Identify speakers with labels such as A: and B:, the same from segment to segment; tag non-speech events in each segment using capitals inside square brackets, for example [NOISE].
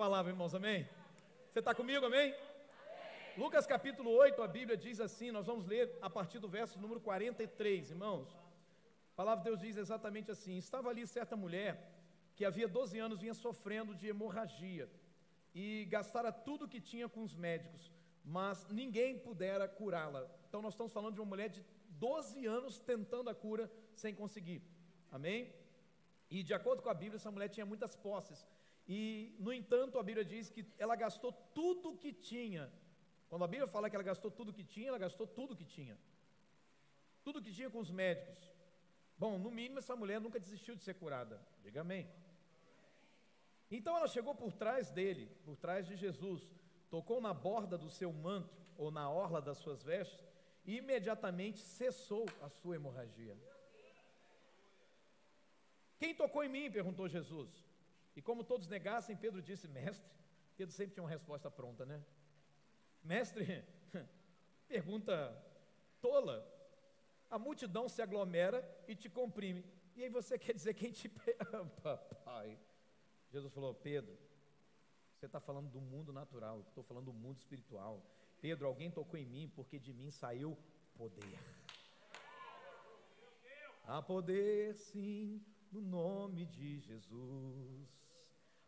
A: palavra, irmãos, amém? Você está comigo, amém? Lucas capítulo 8, a Bíblia diz assim, nós vamos ler a partir do verso número 43, irmãos. A palavra de Deus diz exatamente assim: Estava ali certa mulher que havia 12 anos vinha sofrendo de hemorragia e gastara tudo que tinha com os médicos, mas ninguém pudera curá-la. Então nós estamos falando de uma mulher de 12 anos tentando a cura sem conseguir. Amém? E de acordo com a Bíblia, essa mulher tinha muitas posses. E, no entanto, a Bíblia diz que ela gastou tudo que tinha. Quando a Bíblia fala que ela gastou tudo que tinha, ela gastou tudo que tinha. Tudo que tinha com os médicos. Bom, no mínimo, essa mulher nunca desistiu de ser curada. Diga amém. Então ela chegou por trás dele, por trás de Jesus, tocou na borda do seu manto, ou na orla das suas vestes, e imediatamente cessou a sua hemorragia. Quem tocou em mim? perguntou Jesus. E como todos negassem, Pedro disse: Mestre. Pedro sempre tinha uma resposta pronta, né? Mestre, [LAUGHS] pergunta tola. A multidão se aglomera e te comprime. E aí você [LAUGHS] quer dizer quem te. [LAUGHS] Papai. Jesus falou: Pedro, você está falando do mundo natural, estou falando do mundo espiritual. Pedro, alguém tocou em mim porque de mim saiu poder. Há poder, sim, no nome de Jesus.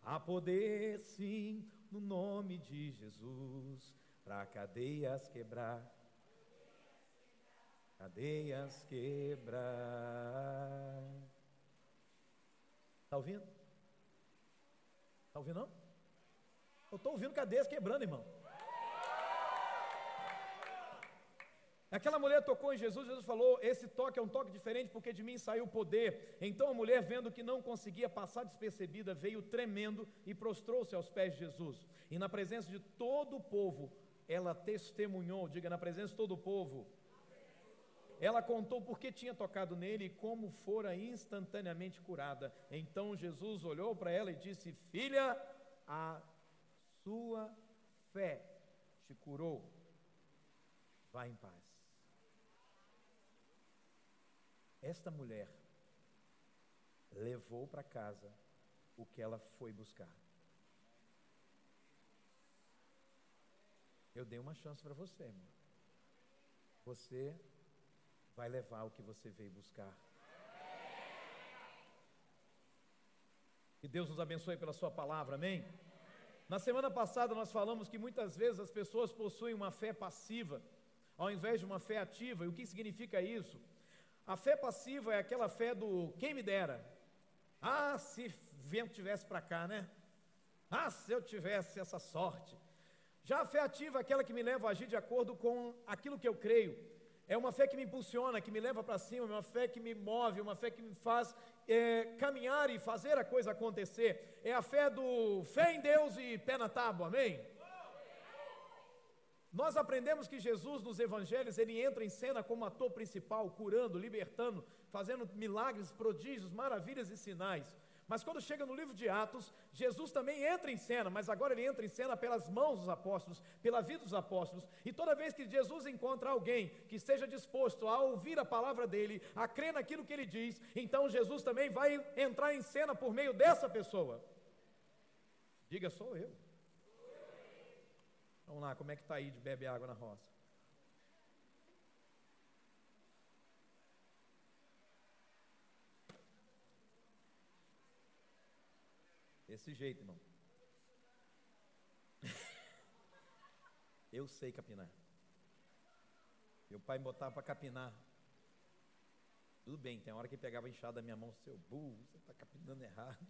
A: Há poder, sim, no nome de Jesus, para cadeias quebrar. Cadeias quebrar. Está ouvindo? Está ouvindo não? Eu estou ouvindo cadeias quebrando, irmão. Aquela mulher tocou em Jesus, Jesus falou: Esse toque é um toque diferente, porque de mim saiu o poder. Então a mulher, vendo que não conseguia passar despercebida, veio tremendo e prostrou-se aos pés de Jesus. E na presença de todo o povo, ela testemunhou, diga, na presença de todo o povo, ela contou por que tinha tocado nele e como fora instantaneamente curada. Então Jesus olhou para ela e disse: Filha, a sua fé te curou. Vá em paz. Esta mulher levou para casa o que ela foi buscar. Eu dei uma chance para você, irmão. Você vai levar o que você veio buscar. Que Deus nos abençoe pela Sua palavra, amém? Na semana passada nós falamos que muitas vezes as pessoas possuem uma fé passiva, ao invés de uma fé ativa. E o que significa isso? A fé passiva é aquela fé do quem me dera. Ah, se vento tivesse para cá, né? Ah, se eu tivesse essa sorte. Já a fé ativa é aquela que me leva a agir de acordo com aquilo que eu creio. É uma fé que me impulsiona, que me leva para cima, uma fé que me move, uma fé que me faz é, caminhar e fazer a coisa acontecer. É a fé do fé em Deus e pé na tábua, amém? Nós aprendemos que Jesus nos evangelhos, ele entra em cena como ator principal, curando, libertando, fazendo milagres, prodígios, maravilhas e sinais. Mas quando chega no livro de Atos, Jesus também entra em cena, mas agora ele entra em cena pelas mãos dos apóstolos, pela vida dos apóstolos. E toda vez que Jesus encontra alguém que esteja disposto a ouvir a palavra dele, a crer naquilo que ele diz, então Jesus também vai entrar em cena por meio dessa pessoa. Diga, sou eu. Vamos lá, como é que está aí de beber água na roça? Desse jeito, irmão. [LAUGHS] Eu sei capinar. Meu pai me botava para capinar. Tudo bem, tem hora que pegava enxada da minha mão, seu burro, você está capinando errado.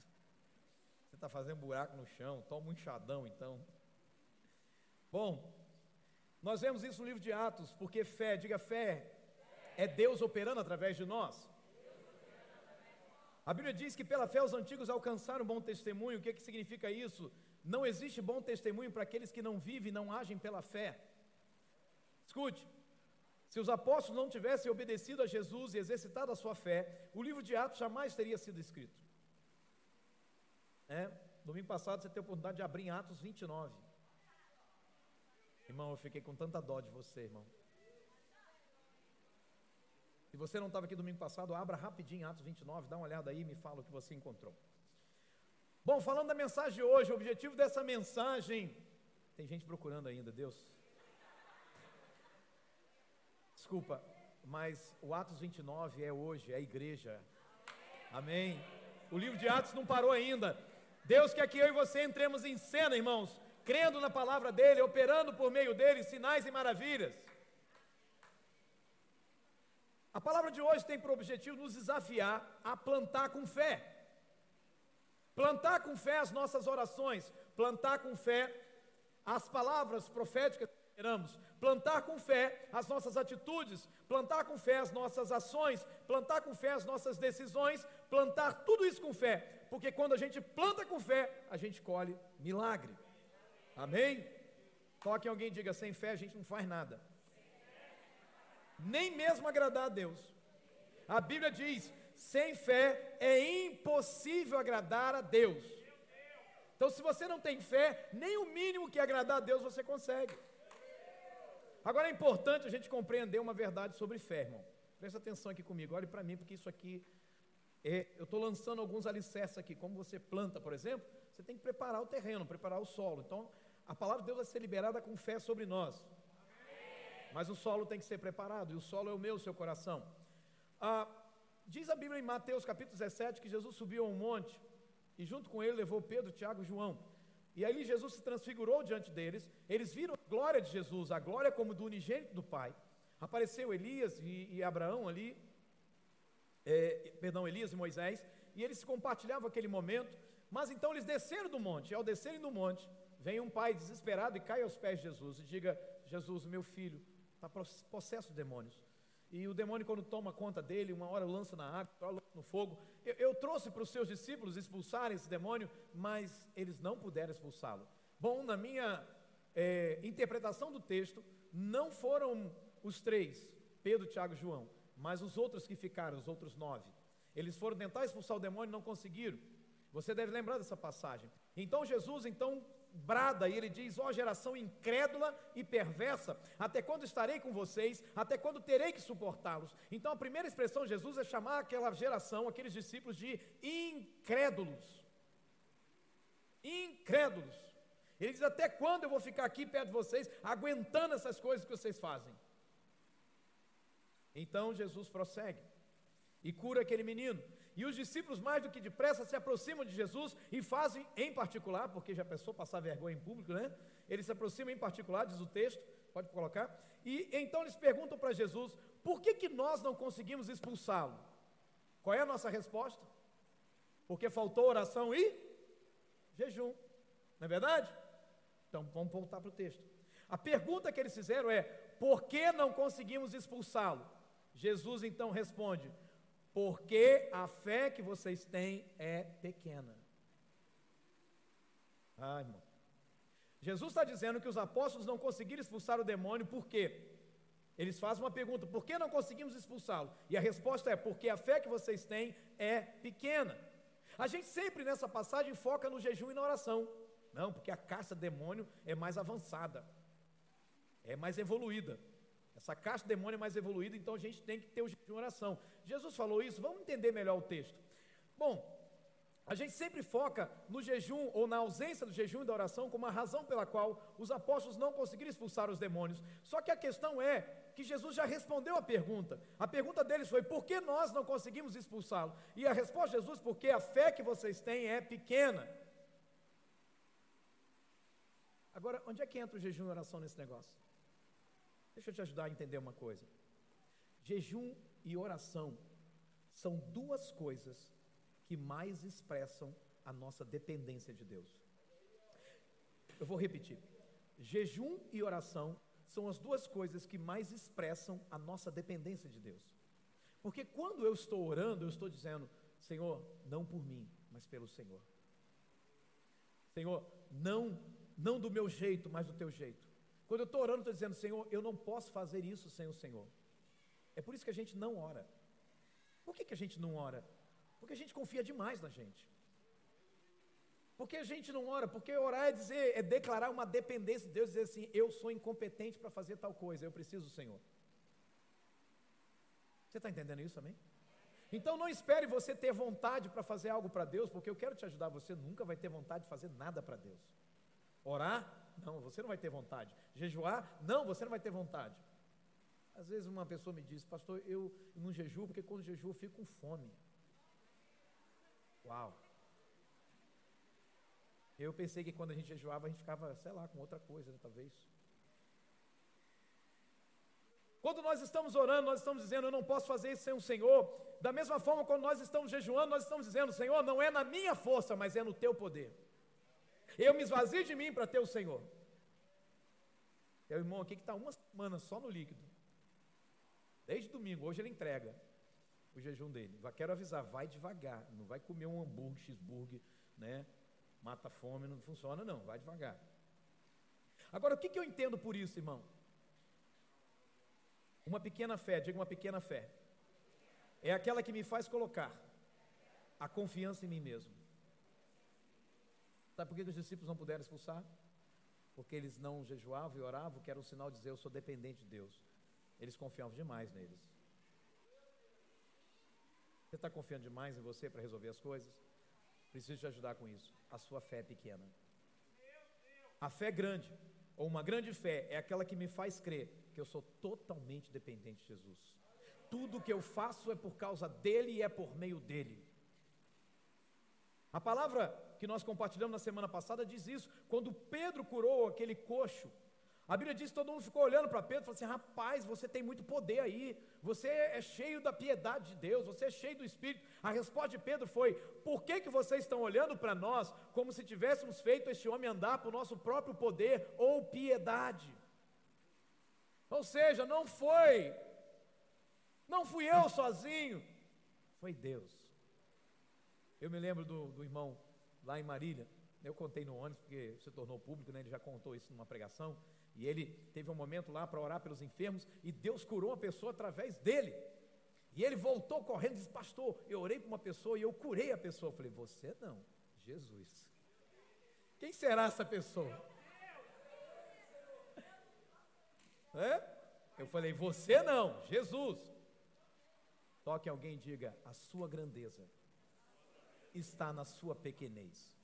A: Você está fazendo buraco no chão, toma um enxadão então. Bom, nós vemos isso no livro de Atos, porque fé, diga fé, é Deus operando através de nós. A Bíblia diz que pela fé os antigos alcançaram bom testemunho. O que, que significa isso? Não existe bom testemunho para aqueles que não vivem e não agem pela fé. Escute, se os apóstolos não tivessem obedecido a Jesus e exercitado a sua fé, o livro de Atos jamais teria sido escrito. É, domingo passado você teve a oportunidade de abrir em Atos 29. Irmão, eu fiquei com tanta dó de você, irmão. Se você não estava aqui domingo passado, abra rapidinho Atos 29, dá uma olhada aí e me fala o que você encontrou. Bom, falando da mensagem de hoje, o objetivo dessa mensagem. Tem gente procurando ainda, Deus. Desculpa, mas o Atos 29 é hoje, é a igreja. Amém. O livro de Atos não parou ainda. Deus quer que eu e você entremos em cena, irmãos, crendo na palavra dele, operando por meio dele sinais e maravilhas. A palavra de hoje tem por objetivo nos desafiar a plantar com fé. Plantar com fé as nossas orações, plantar com fé as palavras proféticas que esperamos, plantar com fé as nossas atitudes, plantar com fé as nossas ações, plantar com fé as nossas decisões, plantar tudo isso com fé, porque quando a gente planta com fé, a gente colhe milagre. Amém? Toque alguém e diga: sem fé a gente não faz nada, nem mesmo agradar a Deus. A Bíblia diz: sem fé é impossível agradar a Deus. Então, se você não tem fé, nem o mínimo que agradar a Deus você consegue. Agora é importante a gente compreender uma verdade sobre fé, irmão. Presta atenção aqui comigo, olhe para mim, porque isso aqui é, eu estou lançando alguns alicerces aqui. Como você planta, por exemplo, você tem que preparar o terreno, preparar o solo. Então, a palavra de Deus vai ser liberada com fé sobre nós. Mas o solo tem que ser preparado, e o solo é o meu, seu coração. Ah, Diz a Bíblia em Mateus capítulo 17 que Jesus subiu a um monte e junto com ele levou Pedro, Tiago e João. E aí Jesus se transfigurou diante deles, eles viram a glória de Jesus, a glória como do unigênito do Pai. Apareceu Elias e, e Abraão ali, é, perdão, Elias e Moisés, e eles compartilhavam aquele momento, mas então eles desceram do monte, e ao descerem do monte, vem um pai desesperado e cai aos pés de Jesus e diga: Jesus, meu filho, está possesso de demônios. E o demônio, quando toma conta dele, uma hora lança na água, outra hora no fogo. Eu, eu trouxe para os seus discípulos expulsarem esse demônio, mas eles não puderam expulsá-lo. Bom, na minha é, interpretação do texto, não foram os três, Pedro, Tiago e João, mas os outros que ficaram, os outros nove. Eles foram tentar expulsar o demônio e não conseguiram. Você deve lembrar dessa passagem. Então Jesus então brada e ele diz: Ó oh, geração incrédula e perversa, até quando estarei com vocês? Até quando terei que suportá-los? Então a primeira expressão de Jesus é chamar aquela geração, aqueles discípulos de incrédulos. Incrédulos. Ele diz: Até quando eu vou ficar aqui perto de vocês, aguentando essas coisas que vocês fazem? Então Jesus prossegue e cura aquele menino. E os discípulos, mais do que depressa, se aproximam de Jesus e fazem em particular, porque já pensou passar vergonha em público, né? Eles se aproximam em particular, diz o texto, pode colocar. E então eles perguntam para Jesus: por que, que nós não conseguimos expulsá-lo? Qual é a nossa resposta? Porque faltou oração e jejum, não é verdade? Então vamos voltar para o texto. A pergunta que eles fizeram é: por que não conseguimos expulsá-lo? Jesus então responde: porque a fé que vocês têm é pequena. Ah, irmão. Jesus está dizendo que os apóstolos não conseguiram expulsar o demônio, por quê? Eles fazem uma pergunta: por que não conseguimos expulsá-lo? E a resposta é: porque a fé que vocês têm é pequena. A gente sempre nessa passagem foca no jejum e na oração. Não, porque a caça demônio é mais avançada, é mais evoluída. Essa caixa de demônio é mais evoluída, então a gente tem que ter o jejum e oração. Jesus falou isso, vamos entender melhor o texto. Bom, a gente sempre foca no jejum ou na ausência do jejum e da oração como a razão pela qual os apóstolos não conseguiram expulsar os demônios. Só que a questão é que Jesus já respondeu a pergunta. A pergunta deles foi: por que nós não conseguimos expulsá-lo? E a resposta de Jesus: porque a fé que vocês têm é pequena. Agora, onde é que entra o jejum e oração nesse negócio? Deixa eu te ajudar a entender uma coisa. Jejum e oração são duas coisas que mais expressam a nossa dependência de Deus. Eu vou repetir. Jejum e oração são as duas coisas que mais expressam a nossa dependência de Deus. Porque quando eu estou orando, eu estou dizendo: Senhor, não por mim, mas pelo Senhor. Senhor, não não do meu jeito, mas do teu jeito. Quando eu estou orando, estou dizendo, Senhor, eu não posso fazer isso sem o Senhor. É por isso que a gente não ora. Por que, que a gente não ora? Porque a gente confia demais na gente. Porque a gente não ora? Porque orar é dizer, é declarar uma dependência de Deus, dizer assim, eu sou incompetente para fazer tal coisa, eu preciso do Senhor. Você está entendendo isso também? Então não espere você ter vontade para fazer algo para Deus, porque eu quero te ajudar. Você nunca vai ter vontade de fazer nada para Deus. Orar? Não, você não vai ter vontade. Jejuar? Não, você não vai ter vontade. Às vezes uma pessoa me diz, pastor, eu não jejuo porque quando jejuo eu fico com fome. Uau! Eu pensei que quando a gente jejuava a gente ficava, sei lá, com outra coisa, né, talvez. Quando nós estamos orando, nós estamos dizendo, eu não posso fazer isso sem o Senhor. Da mesma forma, quando nós estamos jejuando, nós estamos dizendo, Senhor, não é na minha força, mas é no teu poder. Eu me esvazio de mim para ter o Senhor. Tem irmão aqui que está uma semana só no líquido. Desde domingo, hoje ele entrega o jejum dele. Quero avisar, vai devagar, não vai comer um hambúrguer, cheeseburger, né? Mata fome, não funciona não, vai devagar. Agora, o que, que eu entendo por isso, irmão? Uma pequena fé, diga uma pequena fé. É aquela que me faz colocar a confiança em mim mesmo. Sabe por que os discípulos não puderam expulsar? Porque eles não jejuavam e oravam, que era um sinal de dizer eu sou dependente de Deus. Eles confiavam demais neles. Você está confiando demais em você para resolver as coisas? Preciso te ajudar com isso. A sua fé é pequena. A fé grande, ou uma grande fé, é aquela que me faz crer que eu sou totalmente dependente de Jesus. Tudo que eu faço é por causa dele e é por meio dele. A palavra que nós compartilhamos na semana passada diz isso. Quando Pedro curou aquele coxo, a Bíblia diz que todo mundo ficou olhando para Pedro e falou assim: rapaz, você tem muito poder aí, você é cheio da piedade de Deus, você é cheio do Espírito. A resposta de Pedro foi: por que, que vocês estão olhando para nós como se tivéssemos feito este homem andar por nosso próprio poder ou piedade? Ou seja, não foi, não fui eu sozinho, foi Deus. Eu me lembro do, do irmão lá em Marília, eu contei no ônibus, porque se tornou público, né, ele já contou isso numa pregação, e ele teve um momento lá para orar pelos enfermos, e Deus curou uma pessoa através dele. E ele voltou correndo e disse: Pastor, eu orei para uma pessoa e eu curei a pessoa. Eu falei: Você não, Jesus. Quem será essa pessoa? É? Eu falei, você não, Jesus. Toque alguém e diga: a sua grandeza está na sua pequenez.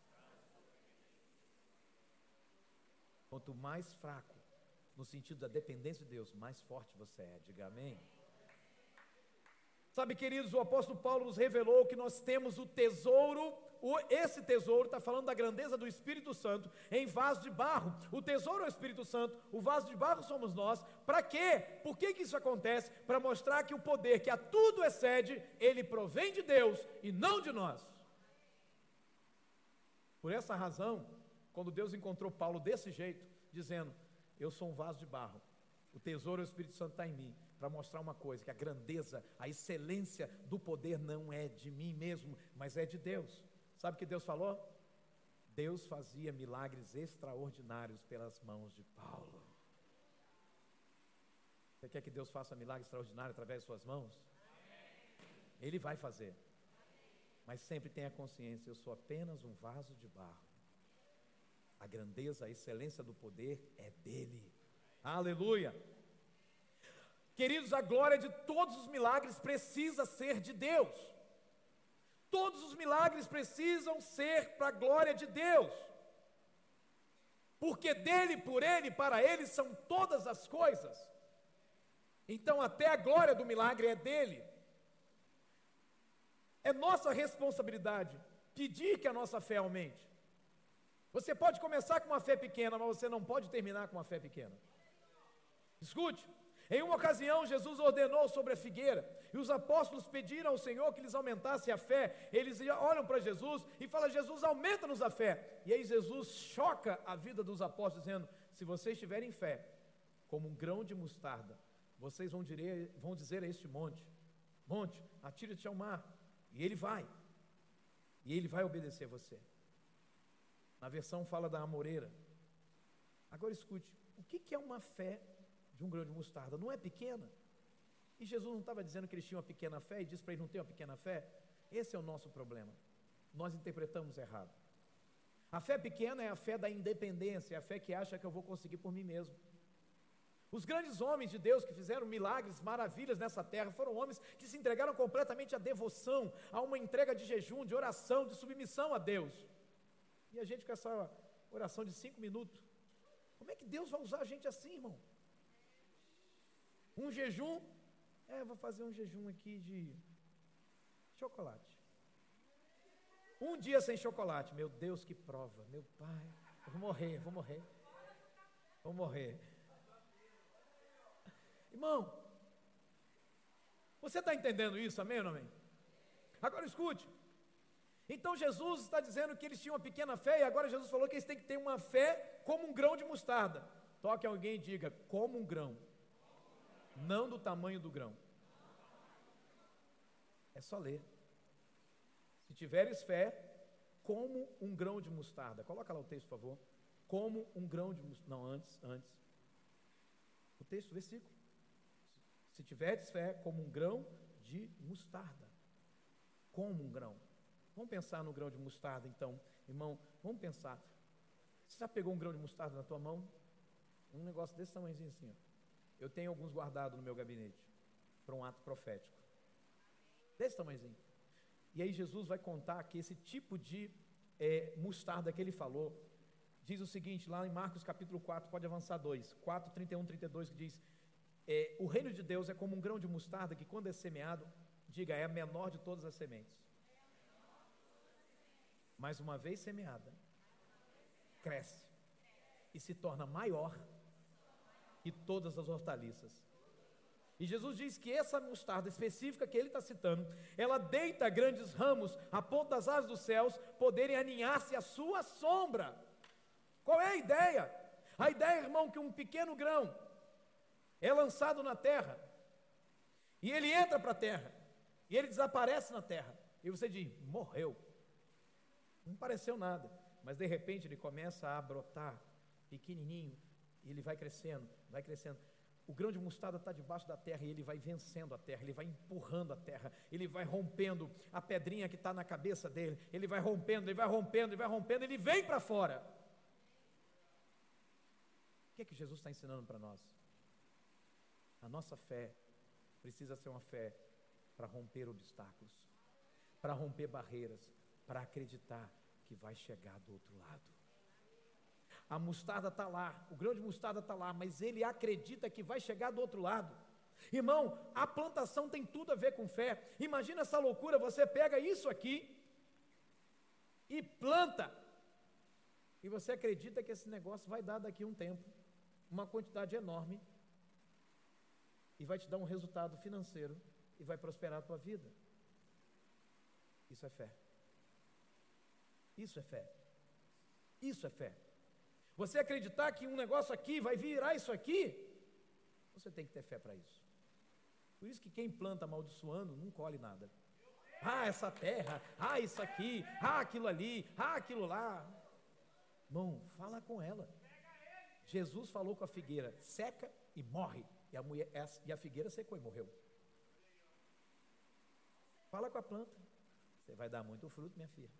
A: Quanto mais fraco, no sentido da dependência de Deus, mais forte você é. Diga amém. Sabe, queridos, o apóstolo Paulo nos revelou que nós temos o tesouro o, esse tesouro está falando da grandeza do Espírito Santo em vaso de barro. O tesouro é o Espírito Santo, o vaso de barro somos nós. Para quê? Por que, que isso acontece? Para mostrar que o poder que a tudo excede, ele provém de Deus e não de nós. Por essa razão, quando Deus encontrou Paulo desse jeito, dizendo: Eu sou um vaso de barro, o tesouro é o Espírito Santo está em mim, para mostrar uma coisa: que a grandeza, a excelência do poder não é de mim mesmo, mas é de Deus. Sabe o que Deus falou? Deus fazia milagres extraordinários pelas mãos de Paulo. Você quer que Deus faça milagre extraordinário através de suas mãos? Ele vai fazer. Mas sempre tenha consciência, eu sou apenas um vaso de barro. A grandeza, a excelência do poder é dele. Aleluia. Queridos, a glória de todos os milagres precisa ser de Deus. Todos os milagres precisam ser para a glória de Deus. Porque dele, por ele, para ele são todas as coisas. Então, até a glória do milagre é dele. É nossa responsabilidade pedir que a nossa fé aumente. Você pode começar com uma fé pequena, mas você não pode terminar com uma fé pequena. Escute, em uma ocasião, Jesus ordenou sobre a figueira, e os apóstolos pediram ao Senhor que lhes aumentasse a fé. Eles olham para Jesus e falam: Jesus, aumenta-nos a fé. E aí Jesus choca a vida dos apóstolos, dizendo: Se vocês tiverem fé, como um grão de mostarda, vocês vão dizer, vão dizer a este monte: Monte, atira-te ao mar. E ele vai. E ele vai obedecer você. Na versão fala da amoreira. Agora escute: o que é uma fé de um grão de mostarda, não é pequena? E Jesus não estava dizendo que eles tinham uma pequena fé e disse para eles não ter uma pequena fé? Esse é o nosso problema. Nós interpretamos errado. A fé pequena é a fé da independência, é a fé que acha que eu vou conseguir por mim mesmo. Os grandes homens de Deus que fizeram milagres, maravilhas nessa terra, foram homens que se entregaram completamente à devoção, a uma entrega de jejum, de oração, de submissão a Deus. E a gente com essa oração de cinco minutos, como é que Deus vai usar a gente assim, irmão? Um jejum, é, vou fazer um jejum aqui de chocolate. Um dia sem chocolate, meu Deus, que prova, meu pai, eu vou morrer, vou morrer, vou morrer. Irmão, você está entendendo isso, amém ou não amém? Agora escute. Então Jesus está dizendo que eles tinham uma pequena fé, e agora Jesus falou que eles têm que ter uma fé como um grão de mostarda. Toque alguém e diga, como um grão. Não do tamanho do grão. É só ler. Se tiveres fé, como um grão de mostarda. Coloca lá o texto, por favor. Como um grão de mostarda. Não, antes, antes. O texto, versículo. Se tiveres fé, como um grão de mostarda. Como um grão. Vamos pensar no grão de mostarda, então, irmão. Vamos pensar. Você já pegou um grão de mostarda na tua mão? Um negócio desse tamanhozinho assim. Ó. Eu tenho alguns guardados no meu gabinete para um ato profético. Desse tamanhozinho. E aí Jesus vai contar que esse tipo de é, mostarda que ele falou, diz o seguinte, lá em Marcos capítulo 4, pode avançar 2, 4, 31, 32, que diz, é, o reino de Deus é como um grão de mostarda que quando é semeado, diga, é a menor de todas as sementes. Mas uma vez semeada, cresce e se torna maior que todas as hortaliças. E Jesus diz que essa mostarda específica que ele está citando, ela deita grandes ramos a ponto das aves dos céus poderem aninhar-se à sua sombra. Qual é a ideia? A ideia, irmão, que um pequeno grão é lançado na terra, e ele entra para a terra, e ele desaparece na terra, e você diz: morreu. Não pareceu nada, mas de repente ele começa a brotar, pequenininho, e ele vai crescendo, vai crescendo. O grão de mostarda está debaixo da terra e ele vai vencendo a terra, ele vai empurrando a terra, ele vai rompendo a pedrinha que está na cabeça dele, ele vai rompendo, ele vai rompendo, ele vai rompendo, ele vem para fora. O que é que Jesus está ensinando para nós? A nossa fé precisa ser uma fé para romper obstáculos, para romper barreiras, para acreditar que vai chegar do outro lado. A mostarda está lá, o grão de mostarda está lá, mas ele acredita que vai chegar do outro lado. Irmão, a plantação tem tudo a ver com fé. Imagina essa loucura, você pega isso aqui e planta. E você acredita que esse negócio vai dar daqui a um tempo uma quantidade enorme e vai te dar um resultado financeiro e vai prosperar a tua vida. Isso é fé. Isso é fé. Isso é fé. Você acreditar que um negócio aqui vai virar isso aqui, você tem que ter fé para isso. Por isso que quem planta amaldiçoando não colhe nada. Ah, essa terra, ah, isso aqui, ah, aquilo ali, ah, aquilo lá. Irmão, fala com ela. Jesus falou com a figueira: seca e morre. E a, mulher, e a figueira secou e morreu. Fala com a planta. Você vai dar muito fruto, minha filha.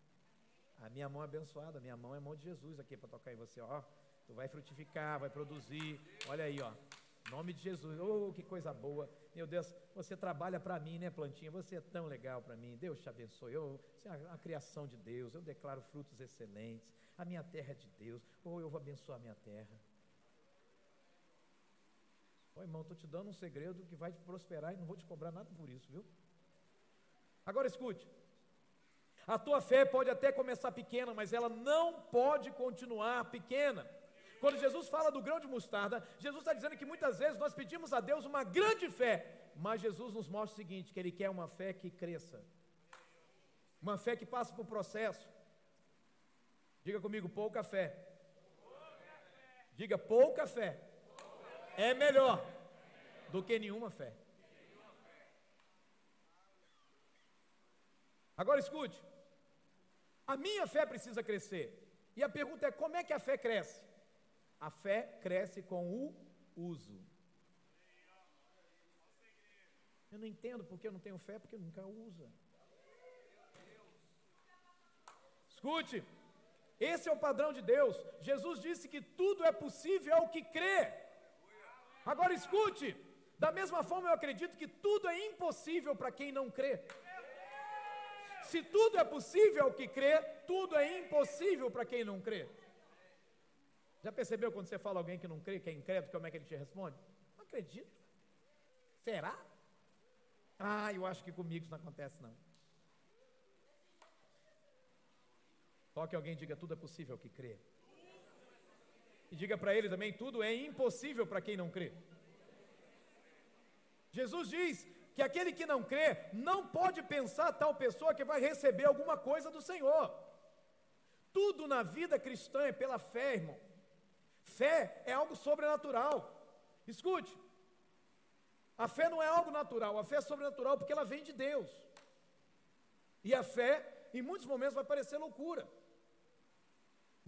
A: A minha mão é abençoada, a minha mão é mão de Jesus aqui para tocar em você, ó. Tu vai frutificar, vai produzir. Olha aí, ó. Nome de Jesus. Oh, que coisa boa. Meu Deus, você trabalha para mim, né, plantinha? Você é tão legal para mim. Deus te abençoe. Eu, você é a criação de Deus. Eu declaro frutos excelentes. A minha terra é de Deus. Oh, eu vou abençoar a minha terra. Ô irmão, estou te dando um segredo que vai te prosperar e não vou te cobrar nada por isso, viu? Agora escute. A tua fé pode até começar pequena, mas ela não pode continuar pequena. Quando Jesus fala do grão de mostarda, Jesus está dizendo que muitas vezes nós pedimos a Deus uma grande fé, mas Jesus nos mostra o seguinte: que Ele quer uma fé que cresça, uma fé que passe por processo. Diga comigo, pouca fé. Diga pouca fé é melhor do que nenhuma fé. Agora escute, a minha fé precisa crescer. E a pergunta é: como é que a fé cresce? A fé cresce com o uso. Eu não entendo porque eu não tenho fé, porque nunca usa. Escute, esse é o padrão de Deus. Jesus disse que tudo é possível ao que crê. Agora escute, da mesma forma eu acredito que tudo é impossível para quem não crê. Se tudo é possível ao que crê, tudo é impossível para quem não crê. Já percebeu quando você fala alguém que não crê, que é incrédulo, como é que ele te responde? Não acredito. Será? Ah, eu acho que comigo isso não acontece não. Toque alguém diga tudo é possível ao que crê. E diga para ele também, tudo é impossível para quem não crê. Jesus diz que aquele que não crê não pode pensar tal pessoa que vai receber alguma coisa do Senhor. Tudo na vida cristã é pela fé, irmão. Fé é algo sobrenatural. Escute, a fé não é algo natural, a fé é sobrenatural porque ela vem de Deus. E a fé, em muitos momentos, vai parecer loucura.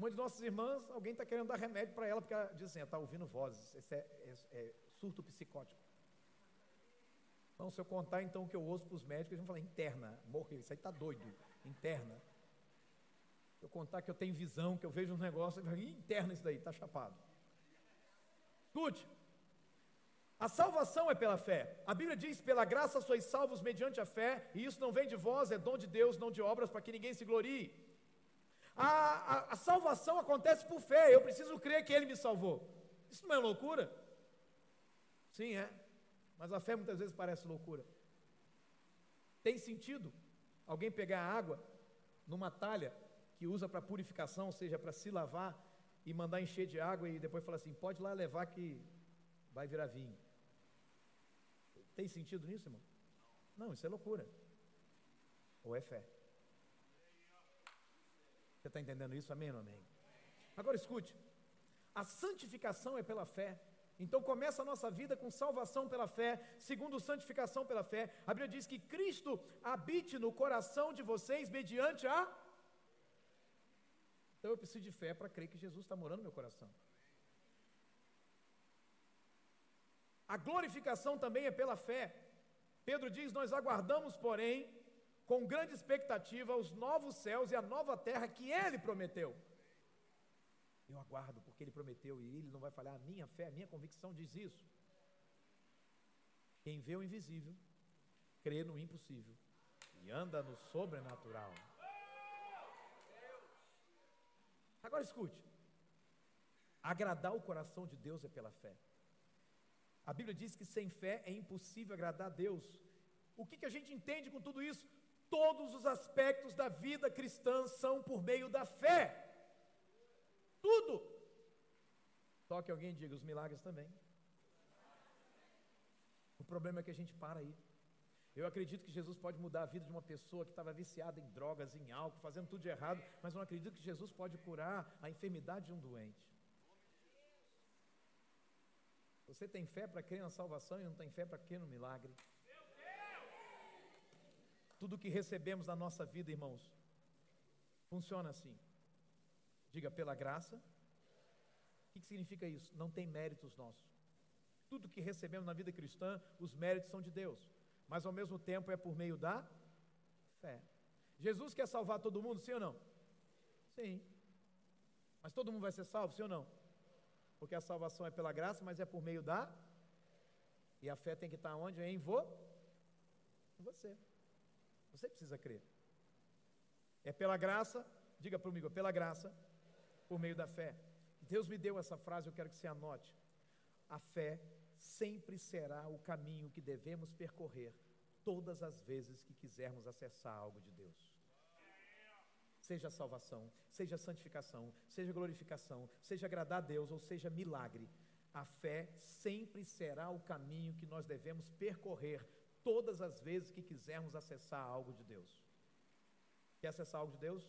A: Uma de nossas irmãs, alguém está querendo dar remédio para ela, porque ela diz assim: está ouvindo vozes, esse é, é, é, surto psicótico. Então, se eu contar então o que eu ouço para os médicos, eles vão falar: interna, morreu, isso aí está doido, interna. Se eu contar que eu tenho visão, que eu vejo um negócio, interna isso daí, está chapado. Escute, a salvação é pela fé. A Bíblia diz: pela graça sois salvos mediante a fé, e isso não vem de vós, é dom de Deus, não de obras, para que ninguém se glorie. A, a, a, salvação acontece por fé, eu preciso crer que Ele me salvou. Isso não é loucura? Sim, é. Mas a fé muitas vezes parece loucura. Tem sentido alguém pegar água numa talha que usa para purificação, ou seja, para se lavar, e mandar encher de água e depois falar assim: pode lá levar que vai virar vinho. Tem sentido nisso, irmão? Não, isso é loucura. Ou é fé? Você está entendendo isso? Amém ou amém? Agora escute: a santificação é pela fé. Então começa a nossa vida com salvação pela fé, segundo santificação pela fé. A Bíblia diz que Cristo habite no coração de vocês mediante a. Então eu preciso de fé para crer que Jesus está morando no meu coração. A glorificação também é pela fé. Pedro diz: Nós aguardamos, porém, com grande expectativa os novos céus e a nova terra que ele prometeu. Eu aguardo porque ele prometeu e ele não vai falhar. A minha fé, a minha convicção diz isso. Quem vê o invisível, crê no impossível e anda no sobrenatural. Agora escute: agradar o coração de Deus é pela fé. A Bíblia diz que sem fé é impossível agradar a Deus. O que, que a gente entende com tudo isso? Todos os aspectos da vida cristã são por meio da fé. Tudo. Toque alguém e diga: os milagres também. O problema é que a gente para aí. Eu acredito que Jesus pode mudar a vida de uma pessoa que estava viciada em drogas, em álcool, fazendo tudo de errado, mas não acredito que Jesus pode curar a enfermidade de um doente. Você tem fé para crer na salvação e não tem fé para crer no milagre. Tudo que recebemos na nossa vida, irmãos, funciona assim. Diga pela graça. O que significa isso? Não tem méritos nossos. Tudo que recebemos na vida cristã, os méritos são de Deus. Mas ao mesmo tempo é por meio da fé. Jesus quer salvar todo mundo, sim ou não? Sim. Mas todo mundo vai ser salvo, sim ou não? Porque a salvação é pela graça, mas é por meio da. E a fé tem que estar onde? Em vo... você. Você precisa crer. É pela graça, diga comigo, é pela graça, por meio da fé. Deus me deu essa frase, eu quero que você anote. A fé sempre será o caminho que devemos percorrer todas as vezes que quisermos acessar algo de Deus. Seja salvação, seja santificação, seja glorificação, seja agradar a Deus ou seja milagre, a fé sempre será o caminho que nós devemos percorrer todas as vezes que quisermos acessar algo de Deus. Quer acessar algo de Deus?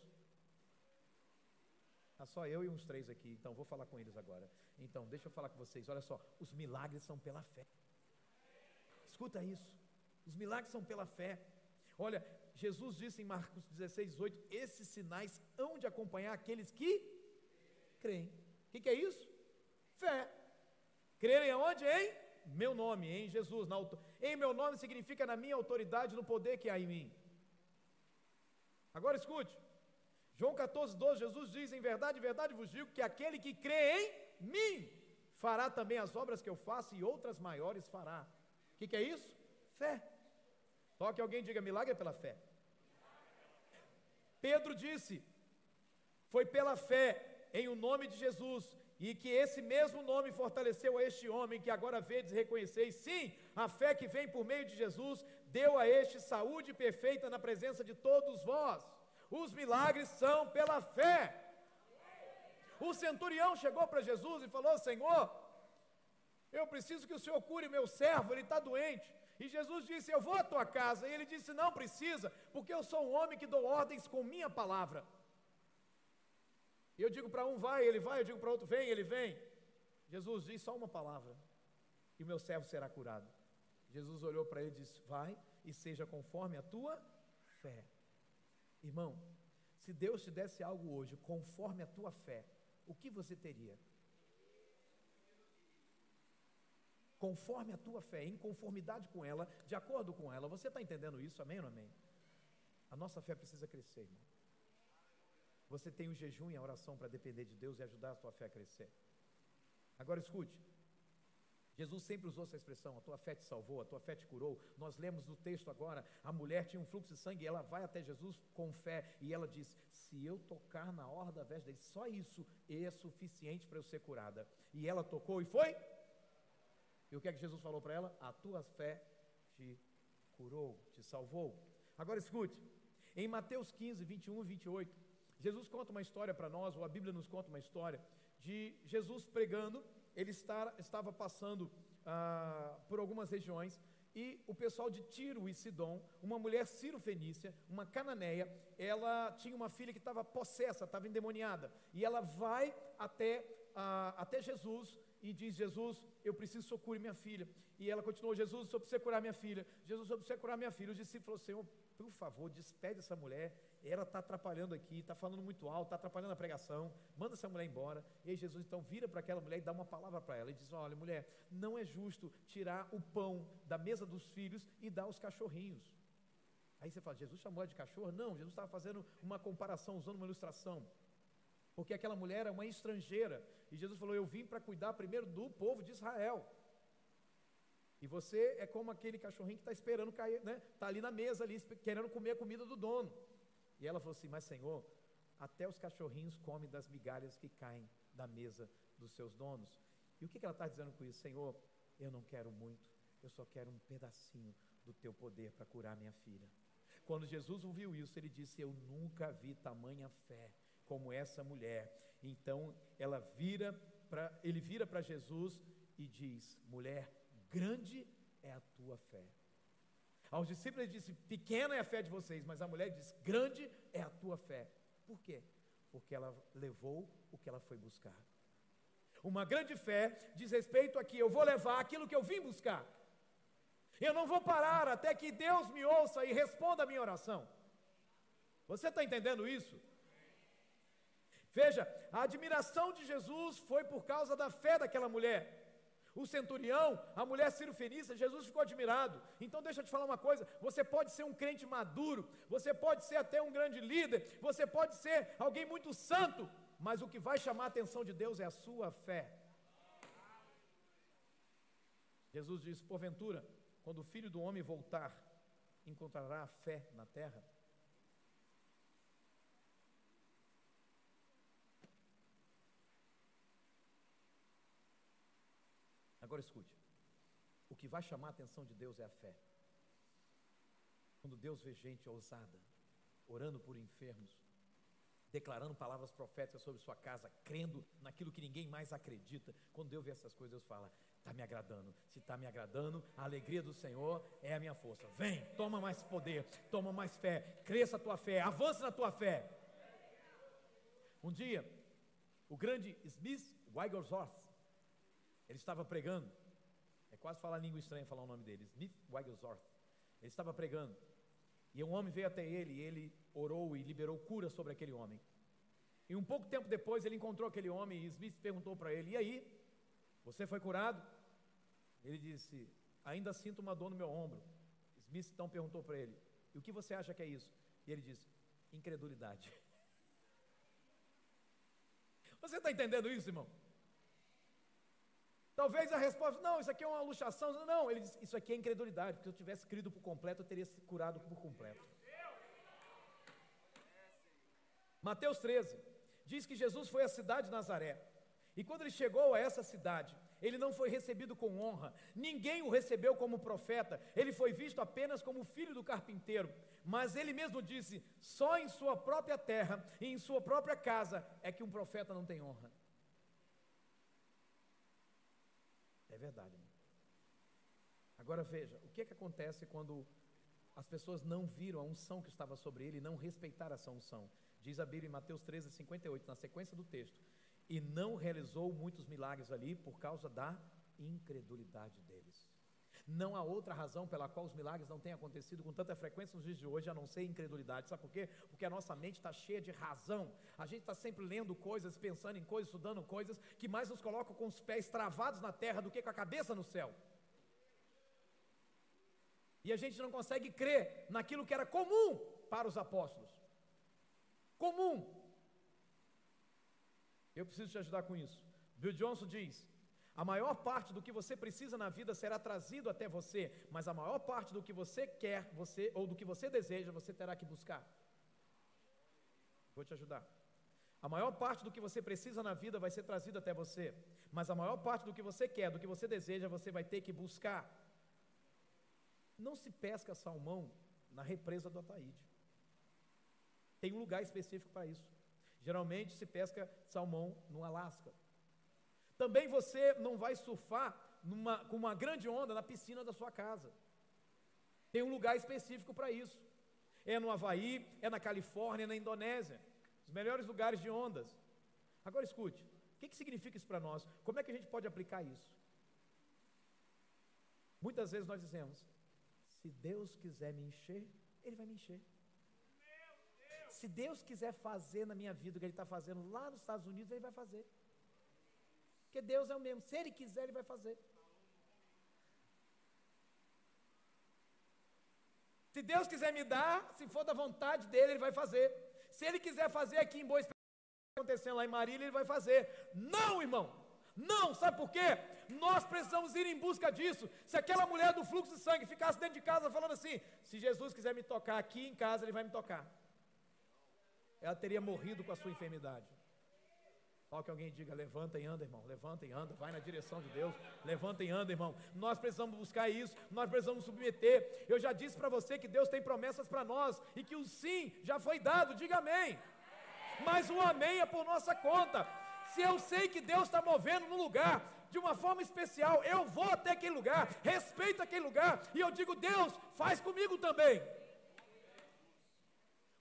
A: Está só eu e uns três aqui, então vou falar com eles agora. Então, deixa eu falar com vocês. Olha só, os milagres são pela fé. Escuta isso. Os milagres são pela fé. Olha, Jesus disse em Marcos 16, 18: Esses sinais hão de acompanhar aqueles que creem. O que, que, é isso? Fé. Crerem aonde? Em meu nome, em Jesus. Na, em meu nome significa na minha autoridade, no poder que há em mim. Agora escute. João 14, 12, Jesus diz: Em verdade, em verdade vos digo que aquele que crê em mim, fará também as obras que eu faço e outras maiores fará. O que, que é isso? Fé. Toque alguém diga milagre é pela fé. Pedro disse: Foi pela fé em o nome de Jesus e que esse mesmo nome fortaleceu a este homem que agora vedes reconheceis. Sim, a fé que vem por meio de Jesus deu a este saúde perfeita na presença de todos vós. Os milagres são pela fé. O centurião chegou para Jesus e falou: Senhor, eu preciso que o Senhor cure meu servo, ele está doente. E Jesus disse: Eu vou à tua casa. E ele disse: Não precisa, porque eu sou um homem que dou ordens com minha palavra. E eu digo para um, vai, ele vai, eu digo para outro, vem, ele vem. Jesus diz só uma palavra, e o meu servo será curado. Jesus olhou para ele e disse: Vai e seja conforme a tua fé. Irmão, se Deus te desse algo hoje conforme a tua fé, o que você teria? Conforme a tua fé, em conformidade com ela, de acordo com ela. Você está entendendo isso? Amém ou não amém? A nossa fé precisa crescer, irmão. Você tem o jejum e a oração para depender de Deus e ajudar a tua fé a crescer. Agora escute. Jesus sempre usou essa expressão: a tua fé te salvou, a tua fé te curou. Nós lemos no texto agora: a mulher tinha um fluxo de sangue, e ela vai até Jesus com fé, e ela diz: Se eu tocar na orla da veste dele, só isso é suficiente para eu ser curada. E ela tocou e foi. E o que é que Jesus falou para ela? A tua fé te curou, te salvou. Agora escute: em Mateus 15, 21 e 28. Jesus conta uma história para nós, ou a Bíblia nos conta uma história, de Jesus pregando, ele estava passando ah, por algumas regiões, e o pessoal de Tiro e Sidom, uma mulher ciro-fenícia, uma cananeia, ela tinha uma filha que estava possessa, estava endemoniada, e ela vai até, ah, até Jesus e diz: Jesus, eu preciso socorrer minha filha. E ela continuou: Jesus, só precisa curar minha filha. Jesus, só precisa curar minha filha. Os discípulos falaram: Senhor, por favor, despede essa mulher, ela está atrapalhando aqui, está falando muito alto, está atrapalhando a pregação, manda essa mulher embora. E Jesus então vira para aquela mulher e dá uma palavra para ela e diz: Olha, mulher, não é justo tirar o pão da mesa dos filhos e dar aos cachorrinhos. Aí você fala: Jesus chamou ela de cachorro? Não, Jesus estava fazendo uma comparação, usando uma ilustração. Porque aquela mulher era uma estrangeira, e Jesus falou: Eu vim para cuidar primeiro do povo de Israel. E você é como aquele cachorrinho que está esperando cair, né? Está ali na mesa, ali, querendo comer a comida do dono. E ela falou assim: Mas Senhor, até os cachorrinhos comem das migalhas que caem da mesa dos seus donos. E o que, ela está dizendo com isso? Senhor, eu não quero muito, eu só quero um pedacinho do teu poder para curar minha filha. Quando Jesus ouviu isso, ele disse: Eu nunca vi tamanha fé como essa mulher. Então ela vira para ele vira para Jesus e diz: Mulher, grande é a tua fé. Aos discípulos ele disse: Pequena é a fé de vocês, mas a mulher diz: Grande é a tua fé. Por quê? Porque ela levou o que ela foi buscar. Uma grande fé diz respeito a que eu vou levar aquilo que eu vim buscar. Eu não vou parar até que Deus me ouça e responda a minha oração. Você está entendendo isso? Veja, a admiração de Jesus foi por causa da fé daquela mulher. O centurião, a mulher Ciro Fenícia, Jesus ficou admirado. Então deixa eu te falar uma coisa: você pode ser um crente maduro, você pode ser até um grande líder, você pode ser alguém muito santo, mas o que vai chamar a atenção de Deus é a sua fé. Jesus disse: porventura, quando o filho do homem voltar, encontrará a fé na terra? Agora escute: o que vai chamar a atenção de Deus é a fé. Quando Deus vê gente ousada, orando por enfermos, declarando palavras proféticas sobre sua casa, crendo naquilo que ninguém mais acredita. Quando Deus vê essas coisas, Deus fala: está me agradando. Se está me agradando, a alegria do Senhor é a minha força. Vem, toma mais poder, toma mais fé, cresça a tua fé, avança na tua fé. Um dia, o grande Smith Wigglesworth, ele estava pregando, é quase falar língua estranha falar o nome dele, Smith Wigglesworth. Ele estava pregando, e um homem veio até ele, e ele orou e liberou cura sobre aquele homem. E um pouco tempo depois ele encontrou aquele homem, e Smith perguntou para ele: E aí, você foi curado? Ele disse: Ainda sinto uma dor no meu ombro. Smith então perguntou para ele: E o que você acha que é isso? E ele disse: Incredulidade. [LAUGHS] Você está entendendo isso, irmão? Talvez a resposta, não, isso aqui é uma luxação. Não, ele diz, isso aqui é incredulidade, porque se eu tivesse crido por completo, eu teria se curado por completo. Mateus 13 diz que Jesus foi à cidade de Nazaré. E quando ele chegou a essa cidade, ele não foi recebido com honra, ninguém o recebeu como profeta, ele foi visto apenas como filho do carpinteiro. Mas ele mesmo disse: só em sua própria terra e em sua própria casa é que um profeta não tem honra. É verdade. Irmão. Agora veja, o que é que acontece quando as pessoas não viram a unção que estava sobre ele e não respeitaram essa unção? Diz a Bíblia em Mateus 13, 58, na sequência do texto e não realizou muitos milagres ali por causa da incredulidade deles. Não há outra razão pela qual os milagres não têm acontecido com tanta frequência nos dias de hoje, a não ser incredulidade. Sabe por quê? Porque a nossa mente está cheia de razão. A gente está sempre lendo coisas, pensando em coisas, estudando coisas que mais nos colocam com os pés travados na terra do que com a cabeça no céu. E a gente não consegue crer naquilo que era comum para os apóstolos. Comum, eu preciso te ajudar com isso. Bill Johnson diz: a maior parte do que você precisa na vida será trazido até você, mas a maior parte do que você quer, você ou do que você deseja, você terá que buscar. Vou te ajudar. A maior parte do que você precisa na vida vai ser trazido até você, mas a maior parte do que você quer, do que você deseja, você vai ter que buscar. Não se pesca salmão na represa do Ataíde. Tem um lugar específico para isso. Geralmente se pesca salmão no Alasca. Também você não vai surfar numa, com uma grande onda na piscina da sua casa. Tem um lugar específico para isso. É no Havaí, é na Califórnia, é na Indonésia. Os melhores lugares de ondas. Agora escute, o que, que significa isso para nós? Como é que a gente pode aplicar isso? Muitas vezes nós dizemos: se Deus quiser me encher, Ele vai me encher. Se Deus quiser fazer na minha vida o que Ele está fazendo lá nos Estados Unidos, Ele vai fazer. Porque Deus é o mesmo. Se Ele quiser, Ele vai fazer. Se Deus quiser me dar, se for da vontade dele, Ele vai fazer. Se Ele quiser fazer aqui em Boa acontecendo lá em Marília, Ele vai fazer. Não, irmão. Não, sabe por quê? Nós precisamos ir em busca disso. Se aquela mulher do fluxo de sangue ficasse dentro de casa falando assim: se Jesus quiser me tocar aqui em casa, Ele vai me tocar ela teria morrido com a sua enfermidade. Só que alguém diga: levanta e anda, irmão, levanta e anda, vai na direção de Deus, levanta e anda, irmão. Nós precisamos buscar isso, nós precisamos submeter. Eu já disse para você que Deus tem promessas para nós e que o sim já foi dado, diga amém. Mas o amém é por nossa conta. Se eu sei que Deus está movendo no lugar de uma forma especial, eu vou até aquele lugar, respeito aquele lugar e eu digo: Deus, faz comigo também.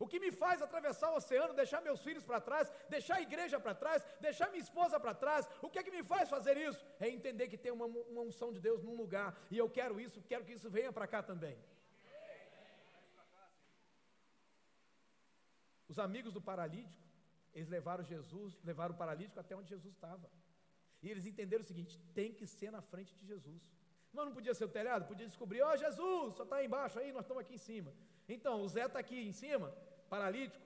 A: O que me faz atravessar o oceano, deixar meus filhos para trás, deixar a igreja para trás, deixar minha esposa para trás, o que é que me faz fazer isso? É entender que tem uma, uma unção de Deus num lugar, e eu quero isso, quero que isso venha para cá também. Os amigos do paralítico, eles levaram Jesus, levaram o paralítico até onde Jesus estava. E eles entenderam o seguinte: tem que ser na frente de Jesus. Mas não podia ser o telhado, podia descobrir, ó oh, Jesus, só está embaixo aí, nós estamos aqui em cima. Então, o Zé está aqui em cima, paralítico,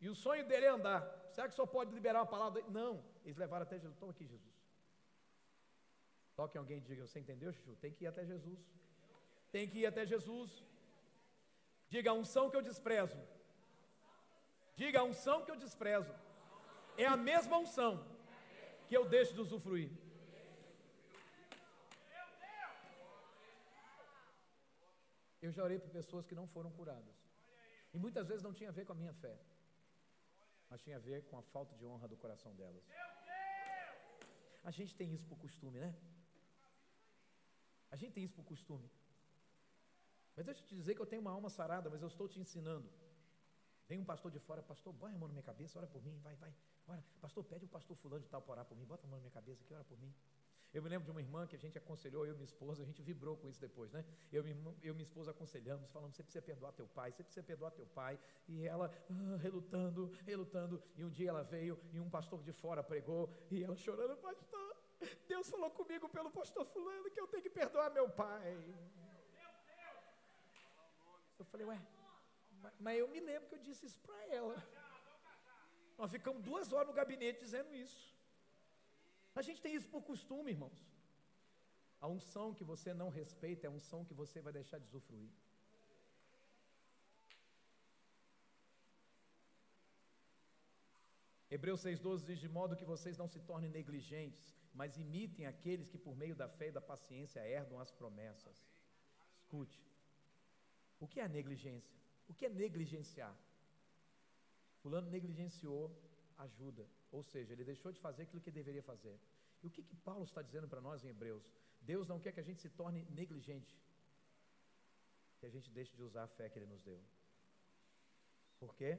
A: e o sonho dele é andar. Será que só pode liberar uma palavra? Não, eles levaram até Jesus. Estou aqui, Jesus. Só que alguém diga, você entendeu, Chuchu? Tem que ir até Jesus. Tem que ir até Jesus. Diga a unção que eu desprezo. Diga a unção que eu desprezo. É a mesma unção que eu deixo de usufruir. Eu já orei por pessoas que não foram curadas. E muitas vezes não tinha a ver com a minha fé, mas tinha a ver com a falta de honra do coração delas. A gente tem isso por costume, né? A gente tem isso por costume. Mas deixa eu te dizer que eu tenho uma alma sarada, mas eu estou te ensinando. Vem um pastor de fora, pastor, põe a mão na minha cabeça, ora por mim, vai, vai. Ora, pastor, pede o pastor fulano de tal para orar por mim, bota a mão na minha cabeça aqui, ora por mim. Eu me lembro de uma irmã que a gente aconselhou, eu e minha esposa, a gente vibrou com isso depois, né? Eu, e minha esposa aconselhamos, falamos, você precisa perdoar teu pai, você precisa perdoar teu pai. E ela, ah, relutando, relutando. E um dia ela veio e um pastor de fora pregou, e ela chorando, pastor, Deus falou comigo pelo pastor fulano que eu tenho que perdoar meu pai. Eu falei, ué, mas eu me lembro que eu disse isso para ela. Nós ficamos duas horas no gabinete dizendo isso. A gente tem isso por costume, irmãos. A unção que você não respeita é a unção que você vai deixar de usufruir. Hebreus 6,12 diz: De modo que vocês não se tornem negligentes, mas imitem aqueles que, por meio da fé e da paciência, herdam as promessas. Escute: o que é negligência? O que é negligenciar? Fulano negligenciou ajuda, ou seja, ele deixou de fazer aquilo que deveria fazer. E o que, que Paulo está dizendo para nós em Hebreus? Deus não quer que a gente se torne negligente, que a gente deixe de usar a fé que Ele nos deu. Por quê?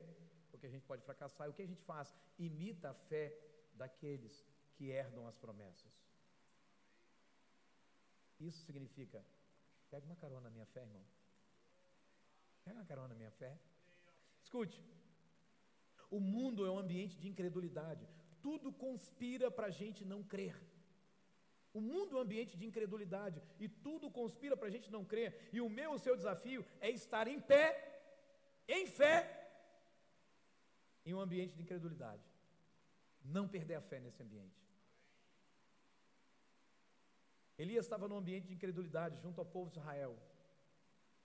A: Porque a gente pode fracassar. E o que a gente faz? Imita a fé daqueles que herdam as promessas. Isso significa, pega uma carona na minha fé, irmão. Pega uma carona na minha fé. Escute, o mundo é um ambiente de incredulidade. Tudo conspira para a gente não crer. O mundo é um ambiente de incredulidade e tudo conspira para a gente não crer. E o meu, o seu desafio é estar em pé, em fé, em um ambiente de incredulidade. Não perder a fé nesse ambiente. Elias estava num ambiente de incredulidade junto ao povo de Israel.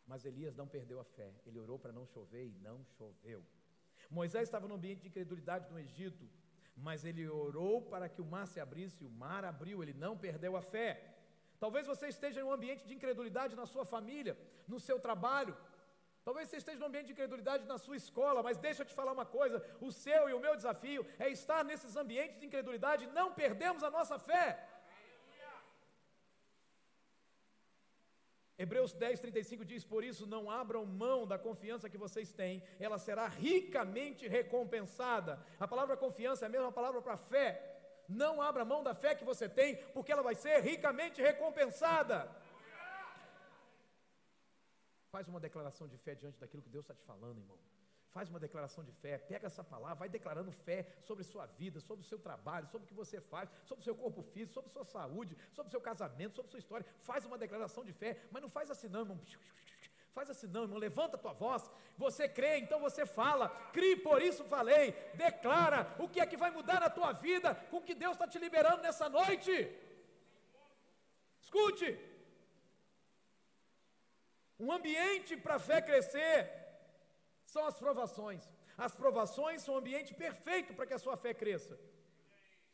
A: Mas Elias não perdeu a fé. Ele orou para não chover e não choveu. Moisés estava num ambiente de incredulidade no Egito, mas ele orou para que o mar se abrisse, o mar abriu, ele não perdeu a fé. Talvez você esteja em um ambiente de incredulidade na sua família, no seu trabalho, Talvez você esteja num ambiente de incredulidade na sua escola, mas deixa eu te falar uma coisa: o seu e o meu desafio é estar nesses ambientes de incredulidade e não perdemos a nossa fé. Hebreus 10, 35 diz: Por isso não abram mão da confiança que vocês têm, ela será ricamente recompensada. A palavra confiança é a mesma palavra para fé. Não abra mão da fé que você tem, porque ela vai ser ricamente recompensada. Faz uma declaração de fé diante daquilo que Deus está te falando, irmão. Faz uma declaração de fé, pega essa palavra, vai declarando fé sobre sua vida, sobre o seu trabalho, sobre o que você faz, sobre o seu corpo físico, sobre sua saúde, sobre o seu casamento, sobre sua história. Faz uma declaração de fé, mas não faz assim não, irmão. Faz assim não, irmão. Levanta a tua voz. Você crê, então você fala. Crie, por isso falei. Declara o que é que vai mudar na tua vida com o que Deus está te liberando nessa noite. Escute. Um ambiente para a fé crescer são as provações. As provações são um ambiente perfeito para que a sua fé cresça.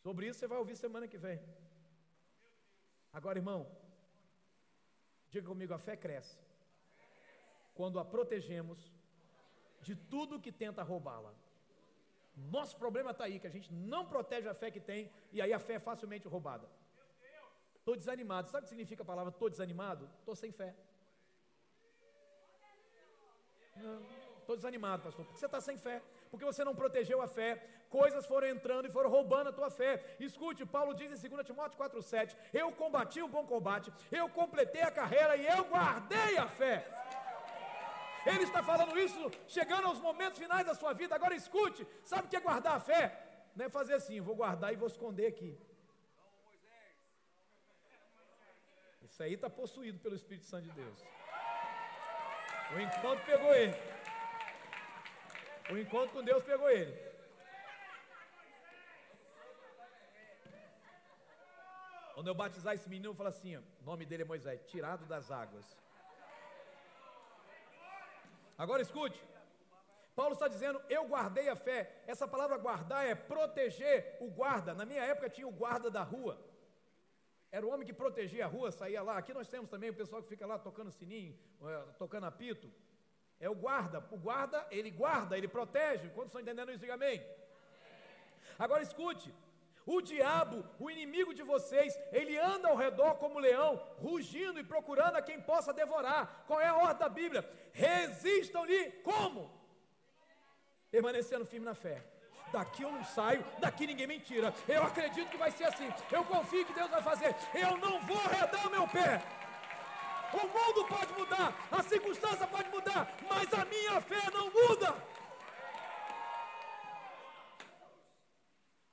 A: Sobre isso você vai ouvir semana que vem. Agora, irmão, diga comigo: a fé cresce quando a protegemos de tudo que tenta roubá-la. Nosso problema está aí, que a gente não protege a fé que tem, e aí a fé é facilmente roubada. Estou desanimado. Sabe o que significa a palavra estou desanimado? Estou sem fé. Estou desanimado, pastor. Porque você está sem fé. Porque você não protegeu a fé. Coisas foram entrando e foram roubando a tua fé. Escute, Paulo diz em 2 Timóteo 4,7: Eu combati o bom combate, eu completei a carreira e eu guardei a fé. Ele está falando isso chegando aos momentos finais da sua vida. Agora escute, sabe o que é guardar a fé? Não é fazer assim, vou guardar e vou esconder aqui. Isso aí está possuído pelo Espírito Santo de Deus. O encontro pegou ele. O encontro com Deus pegou ele. Quando eu batizar esse menino, eu falo assim: o nome dele é Moisés, tirado das águas. Agora escute. Paulo está dizendo, eu guardei a fé. Essa palavra guardar é proteger o guarda. Na minha época tinha o guarda da rua. Era o homem que protegia a rua, saía lá. Aqui nós temos também o pessoal que fica lá tocando sininho, eh, tocando apito. É o guarda. O guarda, ele guarda, ele protege. Quando estão entendendo isso, diga amém. Agora escute. O diabo, o inimigo de vocês, ele anda ao redor como leão, rugindo e procurando a quem possa devorar. Qual é a ordem da Bíblia? Resistam-lhe como? Permanecendo firme na fé daqui eu não saio, daqui ninguém me tira. Eu acredito que vai ser assim. Eu confio que Deus vai fazer. Eu não vou arredar meu pé. O mundo pode mudar, a circunstância pode mudar, mas a minha fé não muda.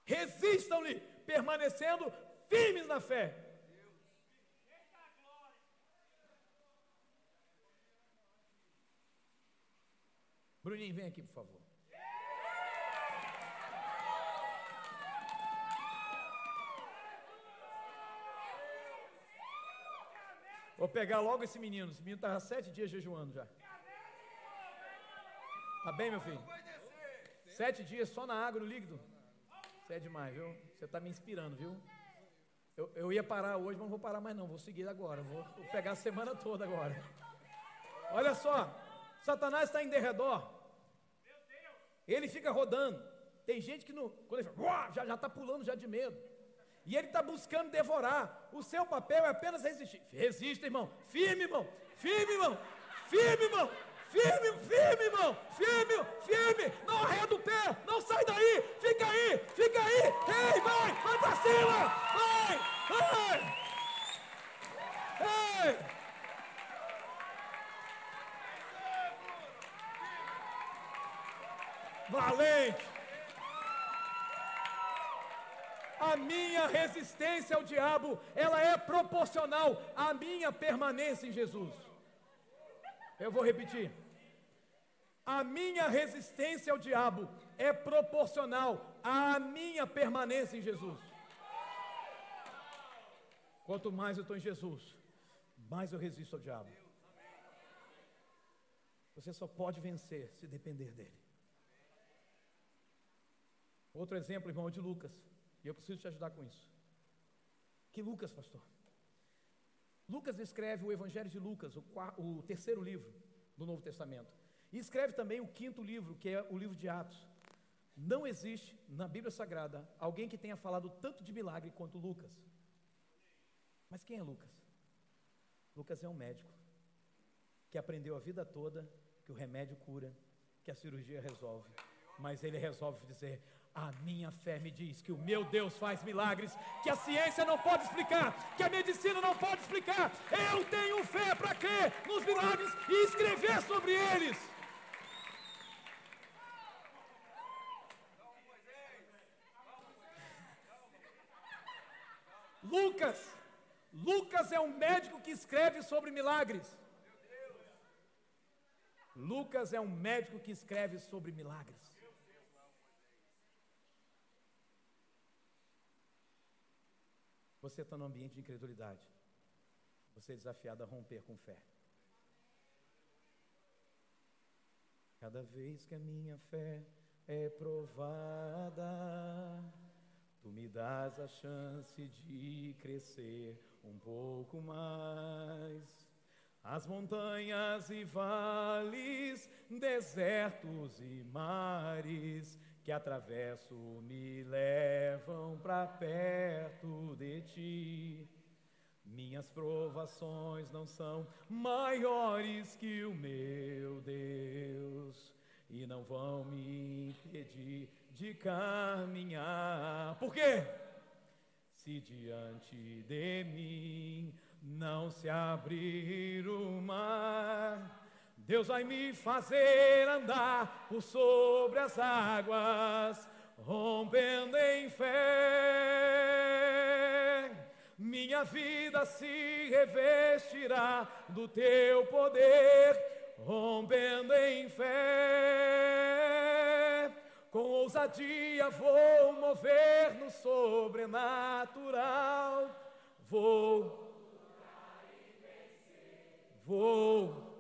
A: Resistam-lhe, permanecendo firmes na fé. Bruninho, vem aqui, por favor. Vou pegar logo esse menino. Esse menino estava sete dias jejuando já. Tá bem, meu filho? Sete dias só na água, no líquido. Você é demais, viu? Você está me inspirando, viu? Eu, eu ia parar hoje, mas não vou parar mais não. Vou seguir agora. Vou, vou pegar a semana toda agora. Olha só. Satanás está em derredor. Ele fica rodando. Tem gente que não, quando ele fala, já está pulando já de medo. E ele está buscando devorar. O seu papel é apenas resistir. Resista, irmão. Firme, irmão. Firme, irmão. Firme, irmão. Firme, firme, irmão. Firme, firme. Não arreda o pé. Não sai daí. Fica aí. Fica aí. Ei, vai. Vai para cima. Vai. Vai. Ei. Valente. A minha resistência ao diabo, ela é proporcional à minha permanência em Jesus. Eu vou repetir. A minha resistência ao diabo é proporcional à minha permanência em Jesus. Quanto mais eu estou em Jesus, mais eu resisto ao diabo. Você só pode vencer se depender dele. Outro exemplo, irmão, é de Lucas. E eu preciso te ajudar com isso. Que Lucas, pastor? Lucas escreve o Evangelho de Lucas, o, o terceiro livro do Novo Testamento. E escreve também o quinto livro, que é o livro de Atos. Não existe na Bíblia Sagrada alguém que tenha falado tanto de milagre quanto Lucas. Mas quem é Lucas? Lucas é um médico que aprendeu a vida toda que o remédio cura, que a cirurgia resolve. Mas ele resolve dizer: a minha fé me diz que o meu Deus faz milagres, que a ciência não pode explicar, que a medicina não pode explicar. Eu tenho fé para crer nos milagres e escrever sobre eles. Lucas, Lucas é um médico que escreve sobre milagres. Lucas é um médico que escreve sobre milagres. Você está no ambiente de incredulidade. Você é desafiado a romper com fé. Cada vez que a minha fé é provada, tu me dás a chance de crescer um pouco mais. As montanhas e vales, desertos e mares que atravesso me levam para perto de ti. Minhas provações não são maiores que o meu Deus e não vão me impedir de caminhar. Por quê? Se diante de mim não se abrir o mar, Deus vai me fazer andar por sobre as águas, rompendo em fé. Minha vida se revestirá do teu poder, rompendo em fé. Com ousadia vou mover no sobrenatural. Vou. Vou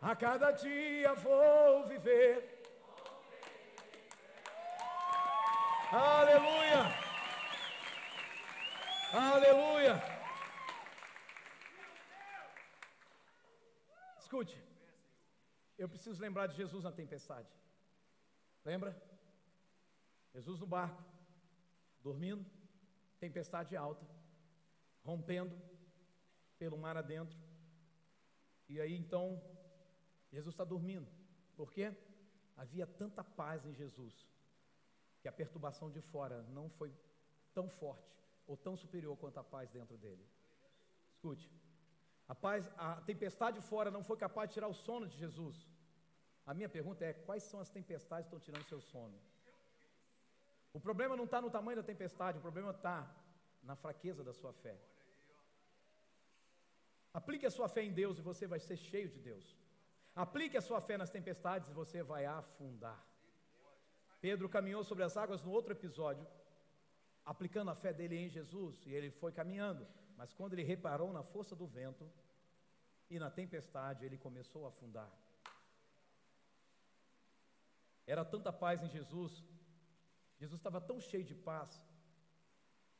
A: A cada dia vou viver. Aleluia! Aleluia! Escute, eu preciso lembrar de Jesus na tempestade. Lembra? Jesus no barco, dormindo, tempestade alta, rompendo pelo mar adentro. E aí então Jesus está dormindo. Por quê? Havia tanta paz em Jesus que a perturbação de fora não foi tão forte ou tão superior quanto a paz dentro dele. Escute, a paz, a tempestade fora não foi capaz de tirar o sono de Jesus. A minha pergunta é: quais são as tempestades que estão tirando seu sono? O problema não está no tamanho da tempestade, o problema está na fraqueza da sua fé. Aplique a sua fé em Deus e você vai ser cheio de Deus. Aplique a sua fé nas tempestades e você vai afundar. Pedro caminhou sobre as águas no outro episódio. aplicando a fé dele em Jesus, e ele foi caminhando. Mas quando ele reparou na força do vento e na tempestade, ele começou a afundar. Era tanta paz em Jesus, Jesus estava tão cheio de paz,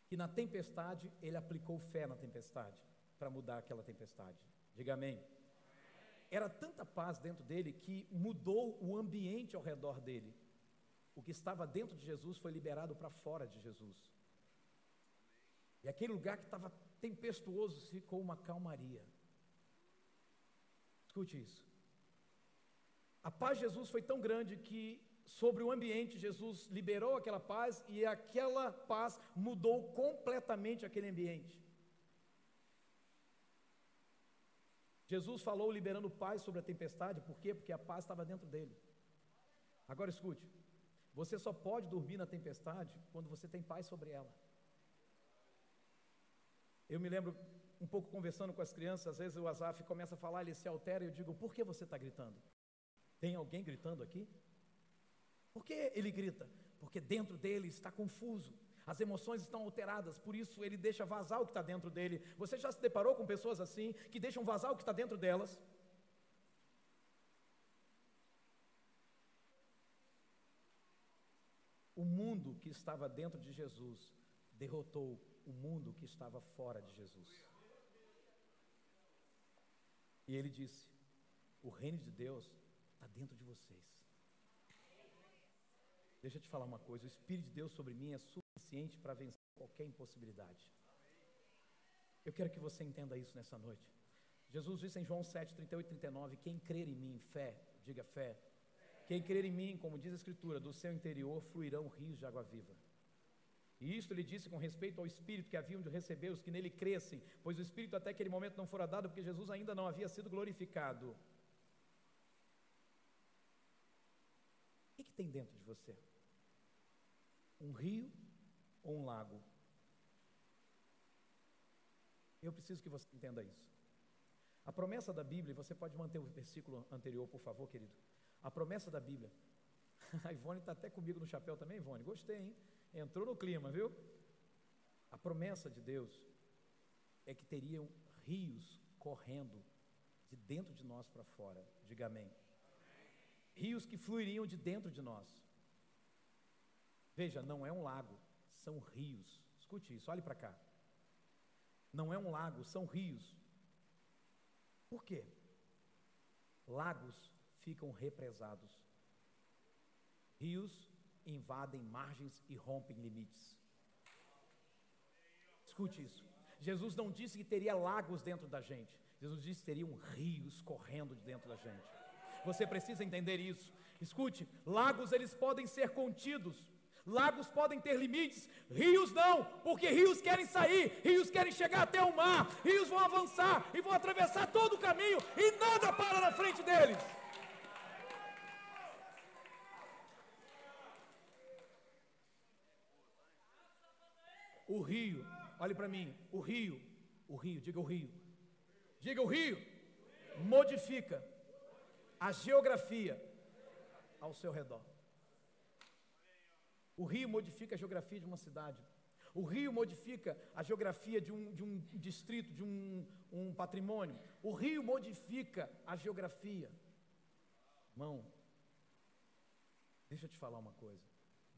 A: que na tempestade ele aplicou fé na tempestade, para mudar aquela tempestade. Diga amém. Era tanta paz dentro dele que mudou o ambiente ao redor dele. O que estava dentro de Jesus foi liberado para fora de Jesus. E aquele lugar que estava tempestuoso ficou uma calmaria. Escute isso. A paz de Jesus foi tão grande que sobre o ambiente Jesus liberou aquela paz e aquela paz mudou completamente aquele ambiente. Jesus falou liberando paz sobre a tempestade, por quê? Porque a paz estava dentro dele. Agora escute, você só pode dormir na tempestade quando você tem paz sobre ela. Eu me lembro um pouco conversando com as crianças, às vezes o Azaf começa a falar, ele se altera e eu digo: por que você está gritando? Tem alguém gritando aqui? Por que ele grita? Porque dentro dele está confuso, as emoções estão alteradas, por isso ele deixa vazar o que está dentro dele. Você já se deparou com pessoas assim, que deixam vazar o que está dentro delas? O mundo que estava dentro de Jesus derrotou o mundo que estava fora de Jesus. E ele disse: O reino de Deus está dentro de vocês. Deixa eu te falar uma coisa: o Espírito de Deus sobre mim é suficiente para vencer qualquer impossibilidade. Eu quero que você entenda isso nessa noite. Jesus disse em João 7, 38 e 39: Quem crer em mim, fé, diga fé. Quem crer em mim, como diz a Escritura, do seu interior fluirão rios de água viva. E isto ele disse com respeito ao Espírito que haviam de receber os que nele crescem, pois o Espírito até aquele momento não fora dado, porque Jesus ainda não havia sido glorificado. O que, que tem dentro de você? Um rio ou um lago? Eu preciso que você entenda isso. A promessa da Bíblia, você pode manter o versículo anterior, por favor, querido. A promessa da Bíblia. [LAUGHS] A Ivone está até comigo no chapéu também, Ivone. Gostei, hein? Entrou no clima, viu? A promessa de Deus é que teriam rios correndo de dentro de nós para fora. Diga amém. Rios que fluiriam de dentro de nós. Veja, não é um lago, são rios. Escute isso, olhe para cá. Não é um lago, são rios. Por quê? Lagos ficam represados. Rios invadem margens e rompem limites. Escute isso. Jesus não disse que teria lagos dentro da gente. Jesus disse que teriam rios correndo de dentro da gente. Você precisa entender isso. Escute, lagos eles podem ser contidos. Lagos podem ter limites, rios não, porque rios querem sair, rios querem chegar até o mar, rios vão avançar e vão atravessar todo o caminho e nada para na frente deles. O rio, olhe para mim, o rio, o rio, diga o rio, diga o rio, modifica a geografia ao seu redor. O rio modifica a geografia de uma cidade. O rio modifica a geografia de um, de um distrito, de um, um patrimônio. O rio modifica a geografia. Irmão, deixa eu te falar uma coisa.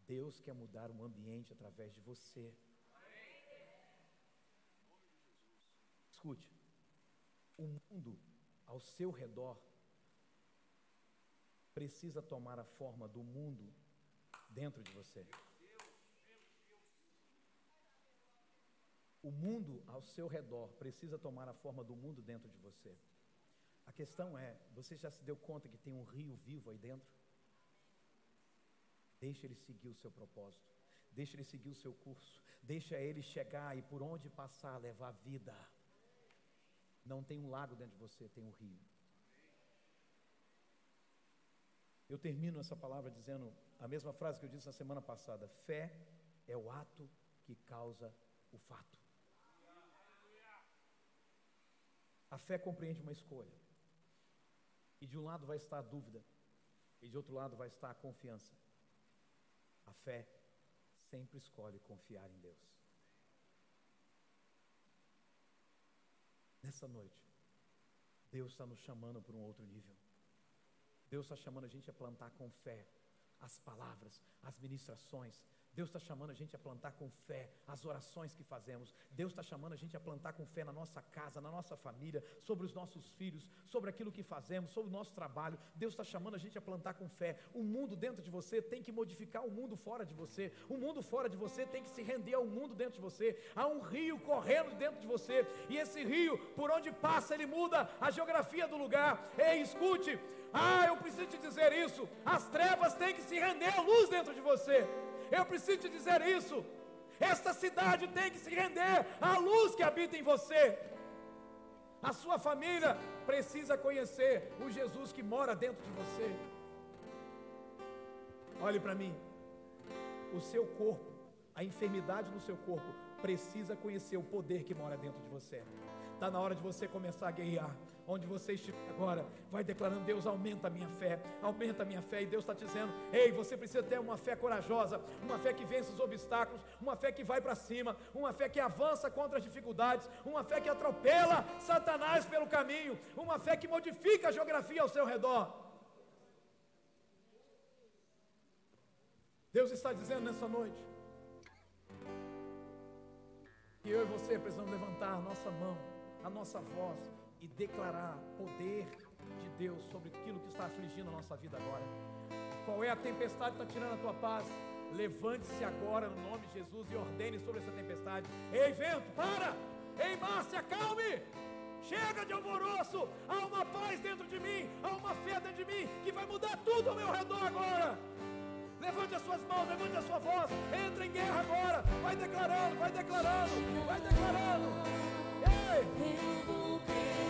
A: Deus quer mudar um ambiente através de você. Escute, o mundo ao seu redor precisa tomar a forma do mundo dentro de você. O mundo ao seu redor precisa tomar a forma do mundo dentro de você. A questão é: você já se deu conta que tem um rio vivo aí dentro? Deixa ele seguir o seu propósito, deixa ele seguir o seu curso, deixa ele chegar e por onde passar levar vida. Não tem um lago dentro de você, tem um rio. Eu termino essa palavra dizendo a mesma frase que eu disse na semana passada: fé é o ato que causa o fato. A fé compreende uma escolha. E de um lado vai estar a dúvida, e de outro lado vai estar a confiança. A fé sempre escolhe confiar em Deus. Nessa noite, Deus está nos chamando para um outro nível. Deus está chamando a gente a plantar com fé as palavras, as ministrações, Deus está chamando a gente a plantar com fé as orações que fazemos. Deus está chamando a gente a plantar com fé na nossa casa, na nossa família, sobre os nossos filhos, sobre aquilo que fazemos, sobre o nosso trabalho. Deus está chamando a gente a plantar com fé. O mundo dentro de você tem que modificar o mundo fora de você. O mundo fora de você tem que se render ao mundo dentro de você. Há um rio correndo dentro de você. E esse rio, por onde passa, ele muda a geografia do lugar. Ei, escute. Ah, eu preciso te dizer isso. As trevas têm que se render à luz dentro de você. Eu preciso te dizer isso. Esta cidade tem que se render à luz que habita em você. A sua família precisa conhecer o Jesus que mora dentro de você. Olhe para mim. O seu corpo, a enfermidade no seu corpo, precisa conhecer o poder que mora dentro de você. Está na hora de você começar a guerrear onde você estiver agora, vai declarando: Deus, aumenta a minha fé, aumenta a minha fé. E Deus está dizendo: Ei, você precisa ter uma fé corajosa, uma fé que vence os obstáculos, uma fé que vai para cima, uma fé que avança contra as dificuldades, uma fé que atropela Satanás pelo caminho, uma fé que modifica a geografia ao seu redor. Deus está dizendo nessa noite que eu e você precisamos levantar a nossa mão, a nossa voz e declarar poder de Deus sobre aquilo que está afligindo a nossa vida agora. Qual é a tempestade que está tirando a tua paz? Levante-se agora no nome de Jesus e ordene sobre essa tempestade. Ei, vento, para! Ei, mar, se acalme! Chega de alvoroço! Há uma paz dentro de mim, há uma fé dentro de mim que vai mudar tudo ao meu redor agora. Levante as suas mãos, levante a sua voz, entre em guerra agora. Vai declarando, vai declarando, vai declarando. Ei!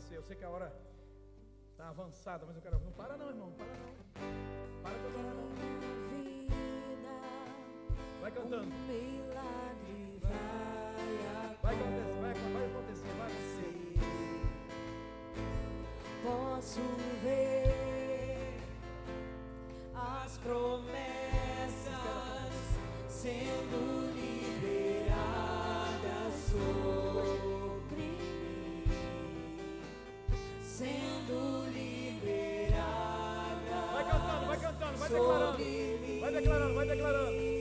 A: sei que a hora está avançada, mas eu quero. Não para não, irmão. Não para não. Para adorar não. Vai cantando. Vai acontecer, vai, vai acontecer, vai acontecer.
B: Posso ver as promessas sendo
A: declarando,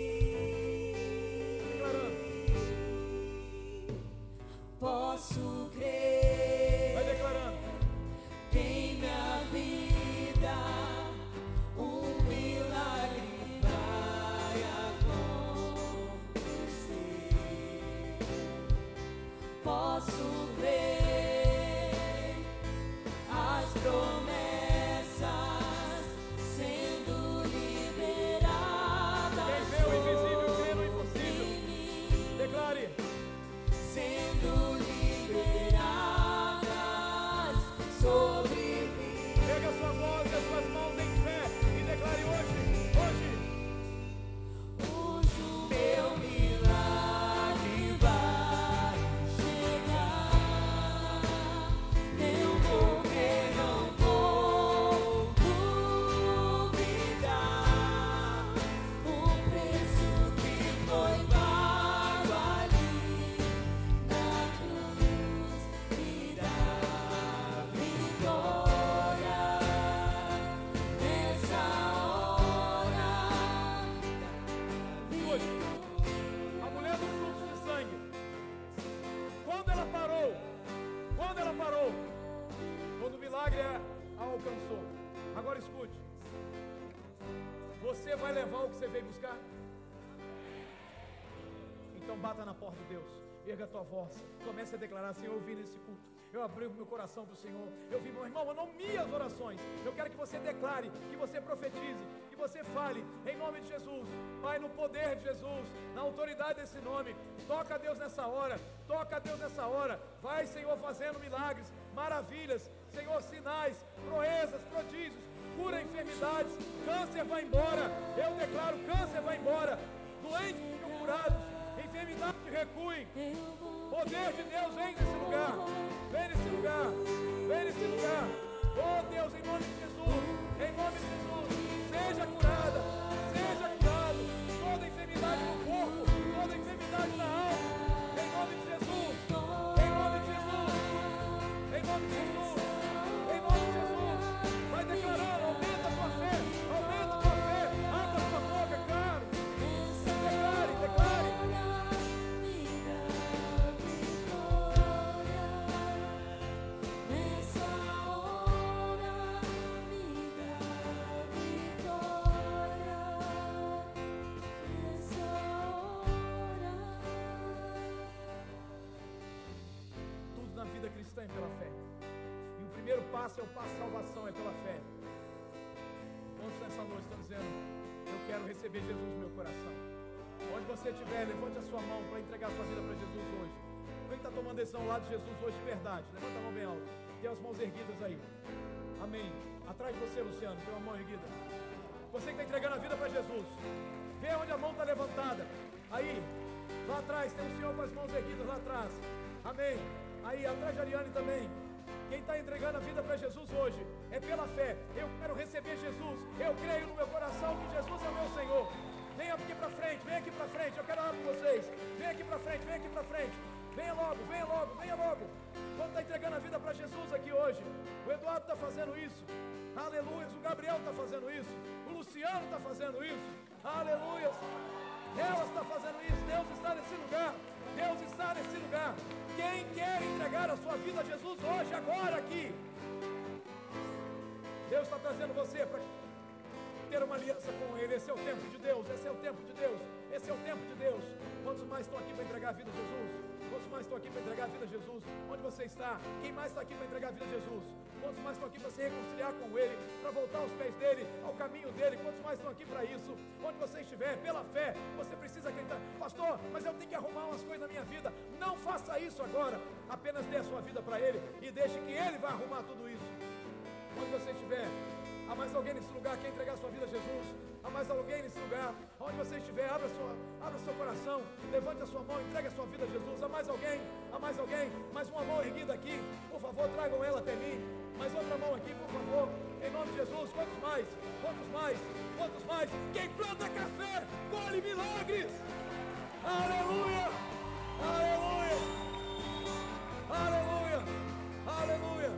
A: Você vai levar o que você veio buscar? Então bata na porta de Deus, erga a tua voz, comece a declarar, Senhor, eu vim nesse culto. Eu abri meu coração para o Senhor. Eu vi, meu irmão, eu não minhas orações. Eu quero que você declare, que você profetize, que você fale em nome de Jesus. Pai, no poder de Jesus, na autoridade desse nome. Toca a Deus nessa hora. Toca a Deus nessa hora. Vai, Senhor, fazendo milagres, maravilhas. Senhor, sinais, proezas, prodígios. Cura enfermidades. Câncer vai embora. Eu declaro: câncer vai embora. Doentes ficam curados. Enfermidades recuem. Poder de Deus vem nesse lugar. Vem nesse lugar. Vem nesse lugar. Oh Deus, em nome de Jesus. Em nome de Jesus. Seja curada. Primeiro passo salvação, é pela fé. Quantos nessa noite estão dizendo, eu quero receber Jesus no meu coração? Onde você estiver, levante a sua mão para entregar a sua vida para Jesus hoje. Quem está tomando decisão lá de Jesus hoje de verdade? Levanta a mão bem alto. Tem as mãos erguidas aí. Amém. Atrás de você, Luciano, tem uma mão erguida. Você que está entregando a vida para Jesus. Vê onde a mão está levantada. Aí, lá atrás, tem um senhor com as mãos erguidas lá atrás. Amém. Aí, atrás de Ariane também. Quem está entregando a vida para Jesus hoje é pela fé. Eu quero receber Jesus. Eu creio no meu coração que Jesus é meu Senhor. Venha aqui para frente, venha aqui para frente. Eu quero orar com vocês. Venha aqui para frente, venha aqui para frente. Venha logo, venha logo, venha logo. Quando está entregando a vida para Jesus aqui hoje, o Eduardo está fazendo isso. Aleluia. O Gabriel está fazendo isso. O Luciano está fazendo isso. Aleluia. Ela está fazendo isso. Deus está nesse lugar. Deus está nesse lugar. Quem quer entregar a sua vida a Jesus hoje, agora, aqui? Deus está trazendo você para ter uma aliança com Ele. Esse é o tempo de Deus. Esse é o tempo de Deus. Esse é o tempo de Deus. Quantos mais estão aqui para entregar a vida a Jesus? Mais estão aqui para entregar a vida a Jesus? Onde você está? Quem mais está aqui para entregar a vida a Jesus? Quantos mais estão aqui para se reconciliar com Ele, para voltar aos pés dele, ao caminho dele? Quantos mais estão aqui para isso? Onde você estiver, pela fé, você precisa acreditar. Pastor, mas eu tenho que arrumar umas coisas na minha vida. Não faça isso agora. Apenas dê a sua vida para Ele e deixe que Ele vá arrumar tudo isso. Onde você estiver, há mais alguém nesse lugar que entregar sua vida a Jesus? Há mais alguém nesse lugar? Onde você estiver, abra, sua, abra seu coração, levante a sua mão, entregue a sua vida a Jesus. Há mais alguém? Há mais alguém? Mais uma mão erguida aqui. Por favor, tragam ela até mim. Mais outra mão aqui, por favor. Em nome de Jesus, quantos mais? Quantos mais? Quantos mais? Quem planta café, colhe milagres. Aleluia! Aleluia! Aleluia! Aleluia!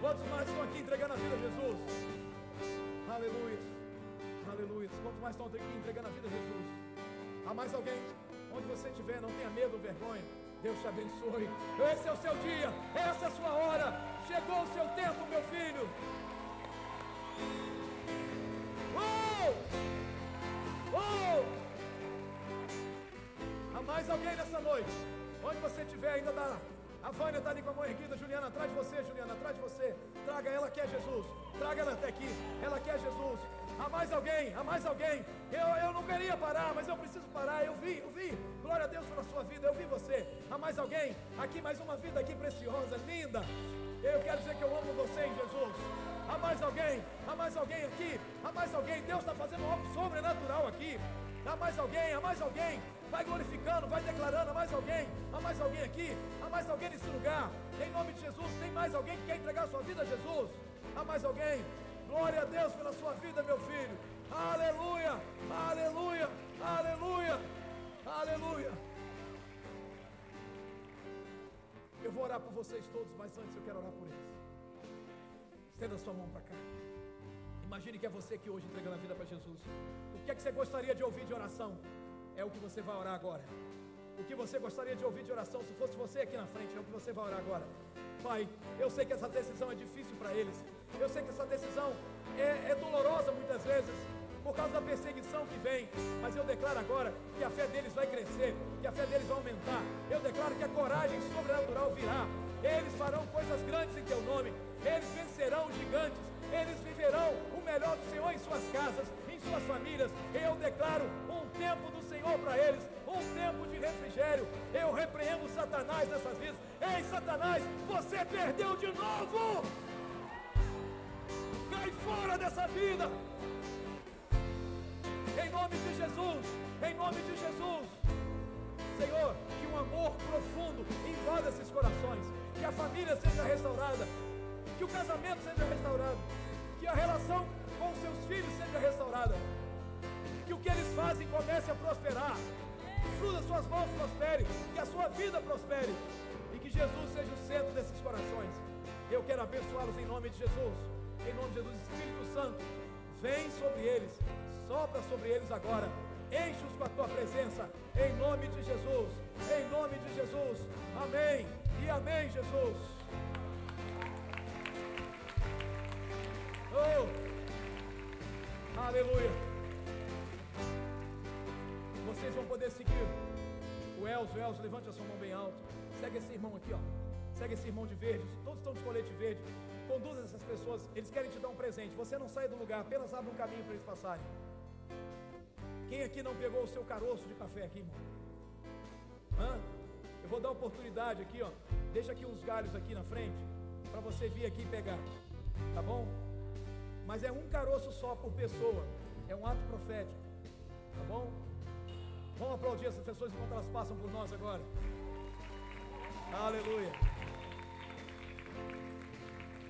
A: Quantos mais estão aqui entregando a vida a Jesus? Aleluia! Aleluia! Quantos mais estão aqui entregando a vida a Jesus? Há mais alguém? Onde você estiver, não tenha medo vergonha. Deus te abençoe. Esse é o seu dia, essa é a sua hora. Chegou o seu tempo, meu filho. Uou! Uou! Há mais alguém nessa noite? Onde você estiver, ainda dá. A Vânia está ali com a mão erguida, Juliana, atrás de você, Juliana, atrás de você. Traga ela que é Jesus. Traga ela até aqui. Ela quer Jesus. Há mais alguém, há mais alguém. Eu, eu não queria parar, mas eu preciso parar. Eu vi, eu vi. Glória a Deus pela sua vida, eu vi você. Há mais alguém? Aqui mais uma vida aqui preciosa, linda. Eu quero dizer que eu amo você em Jesus. Há mais alguém? Há mais alguém aqui? Há mais alguém? Deus está fazendo algo sobrenatural aqui. Há mais alguém? Há mais alguém? Vai glorificando, vai declarando. Há mais alguém? Há mais alguém aqui? Há mais alguém nesse lugar? Em nome de Jesus, tem mais alguém que quer entregar sua vida a Jesus? Há mais alguém? Glória a Deus pela sua vida, meu filho. Aleluia, aleluia, aleluia, aleluia. Eu vou orar por vocês todos, mas antes eu quero orar por eles. Estenda sua mão para cá. Imagine que é você que hoje entregando a vida para Jesus. O que é que você gostaria de ouvir de oração? É o que você vai orar agora. O que você gostaria de ouvir de oração, se fosse você aqui na frente, é o que você vai orar agora. Pai, eu sei que essa decisão é difícil para eles. Eu sei que essa decisão é, é dolorosa muitas vezes. por causa da perseguição que vem. Mas eu declaro agora que a fé deles vai crescer, que a fé deles vai aumentar. Eu declaro que a coragem sobrenatural virá. Eles farão coisas grandes em teu nome. Eles vencerão gigantes. Eles viverão o melhor do Senhor em suas casas, em suas famílias. Eu declaro um tempo do Senhor para eles, um tempo de refrigério. Eu repreendo Satanás nessas vidas. Ei, Satanás, você perdeu de novo! Cai fora dessa vida! Em nome de Jesus, em nome de Jesus. Senhor, que um amor profundo invada esses corações, que a família seja restaurada, que o casamento seja restaurado, que a relação com seus filhos seja restaurada, que o que eles fazem comece a prosperar, que fruto suas mãos prospere, que a sua vida prospere e que Jesus seja o centro desses corações. Eu quero abençoá-los em nome de Jesus, em nome de Jesus, Espírito Santo, vem sobre eles, sopra sobre eles agora. Enche-os com a tua presença, em nome de Jesus, em nome de Jesus, amém e amém, Jesus. Oh, aleluia. Vocês vão poder seguir o Elzo. Elzo, levante a sua mão bem alto. Segue esse irmão aqui, ó. Segue esse irmão de verde. Todos estão de colete verde. Conduza essas pessoas. Eles querem te dar um presente. Você não sai do lugar, apenas abre um caminho para eles passarem. Quem aqui não pegou o seu caroço de café aqui, irmão? Hã? Eu vou dar oportunidade aqui, ó. Deixa aqui uns galhos aqui na frente para você vir aqui pegar. Tá bom? Mas é um caroço só por pessoa. É um ato profético. Tá bom? Vamos aplaudir essas pessoas enquanto elas passam por nós agora. Aleluia.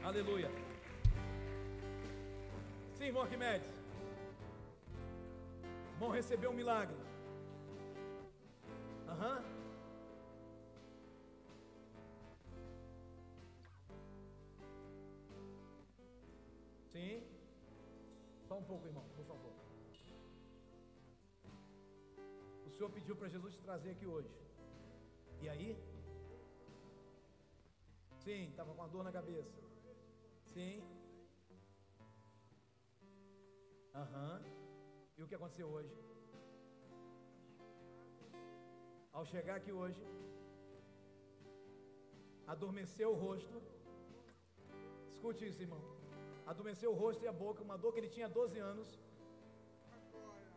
A: Aleluia. Sim, irmão Arquimedes. Irmão recebeu um milagre. Aham. Sim. Pouco, irmão, por favor. O Senhor pediu para Jesus te trazer aqui hoje. E aí? Sim, estava com a dor na cabeça. Sim. Aham. E o que aconteceu hoje? Ao chegar aqui hoje, adormeceu o rosto. Escute isso, irmão. Adormeceu o rosto e a boca, uma dor que ele tinha 12 anos.
C: Agora,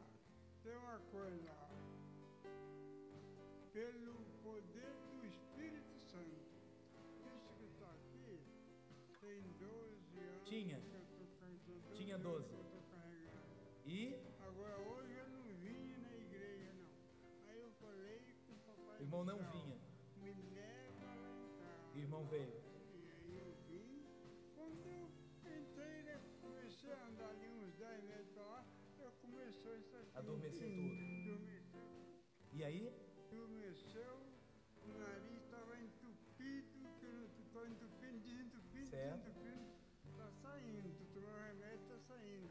C: tem uma coisa. Pelo poder do Espírito Santo. Isso que está aqui tem 12 anos.
A: Tinha. Tinha
C: 12
A: Adormecer tudo. E aí?
C: Adormeceu, o nariz estava entupido, estou entupindo, desentupindo,
A: Certo.
C: desentupindo. Está saindo, tu tomou remédio, está saindo.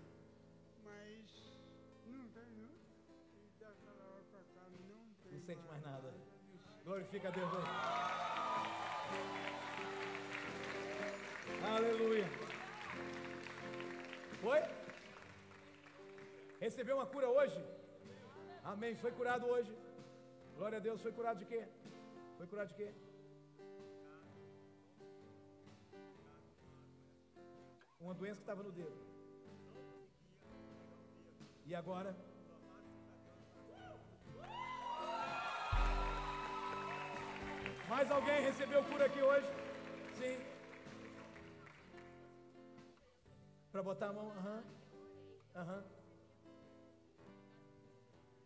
C: Mas não tem, não. E daquela hora pra cá não tem.
A: Não sente mais nada.
C: Sei.
A: Glorifica a Deus. Aleluia. Foi? Recebeu uma cura hoje? Amém. Foi curado hoje. Glória a Deus. Foi curado de quê? Foi curado de quê? Uma doença que estava no dedo. E agora? Mais alguém recebeu cura aqui hoje? Sim. Para botar a mão? Aham. Aham.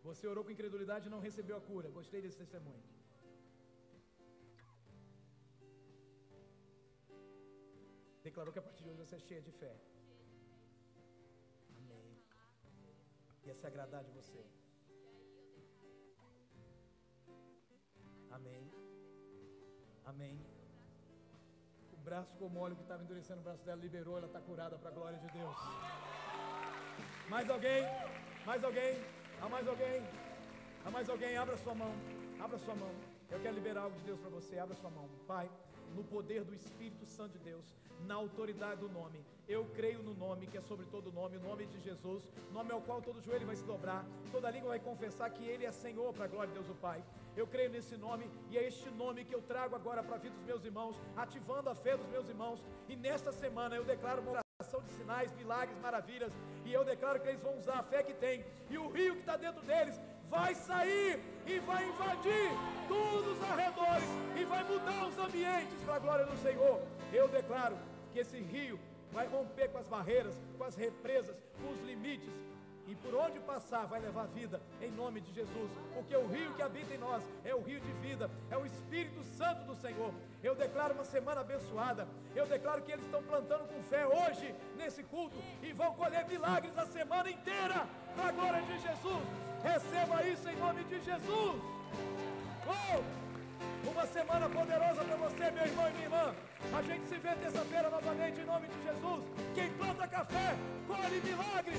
A: Você orou com incredulidade e não recebeu a cura. Gostei desse testemunho. Declarou que a partir de hoje você é cheia de fé. Amém. Ia se agradar de você. Amém. Amém. O braço ficou mole, que estava endurecendo o braço dela liberou, ela está curada para a glória de Deus. Mais alguém? Mais alguém? Há mais alguém? Há mais alguém? Abra sua mão. Abra sua mão. Eu quero liberar algo de Deus para você. Abra sua mão. Pai, no poder do Espírito Santo de Deus, na autoridade do nome. Eu creio no nome que é sobre todo nome, o nome de Jesus, nome ao qual todo joelho vai se dobrar, toda língua vai confessar que Ele é Senhor para a glória de Deus o Pai. Eu creio nesse nome e é este nome que eu trago agora para a vida dos meus irmãos, ativando a fé dos meus irmãos. E nesta semana eu declaro uma oração de sinais, milagres, maravilhas. E eu declaro que eles vão usar a fé que tem. E o rio que está dentro deles vai sair e vai invadir todos os arredores e vai mudar os ambientes para a glória do Senhor. Eu declaro que esse rio vai romper com as barreiras, com as represas, com os limites e por onde passar vai levar vida em nome de Jesus, porque o rio que habita em nós é o rio de vida, é o Espírito Santo do Senhor. Eu declaro uma semana abençoada, eu declaro que eles estão plantando com fé hoje nesse culto e vão colher milagres a semana inteira, para a glória de Jesus. Receba isso em nome de Jesus. Oh! Uma semana poderosa para você, meu irmão e minha irmã. A gente se vê terça-feira novamente em nome de Jesus. Quem planta café, colhe milagres.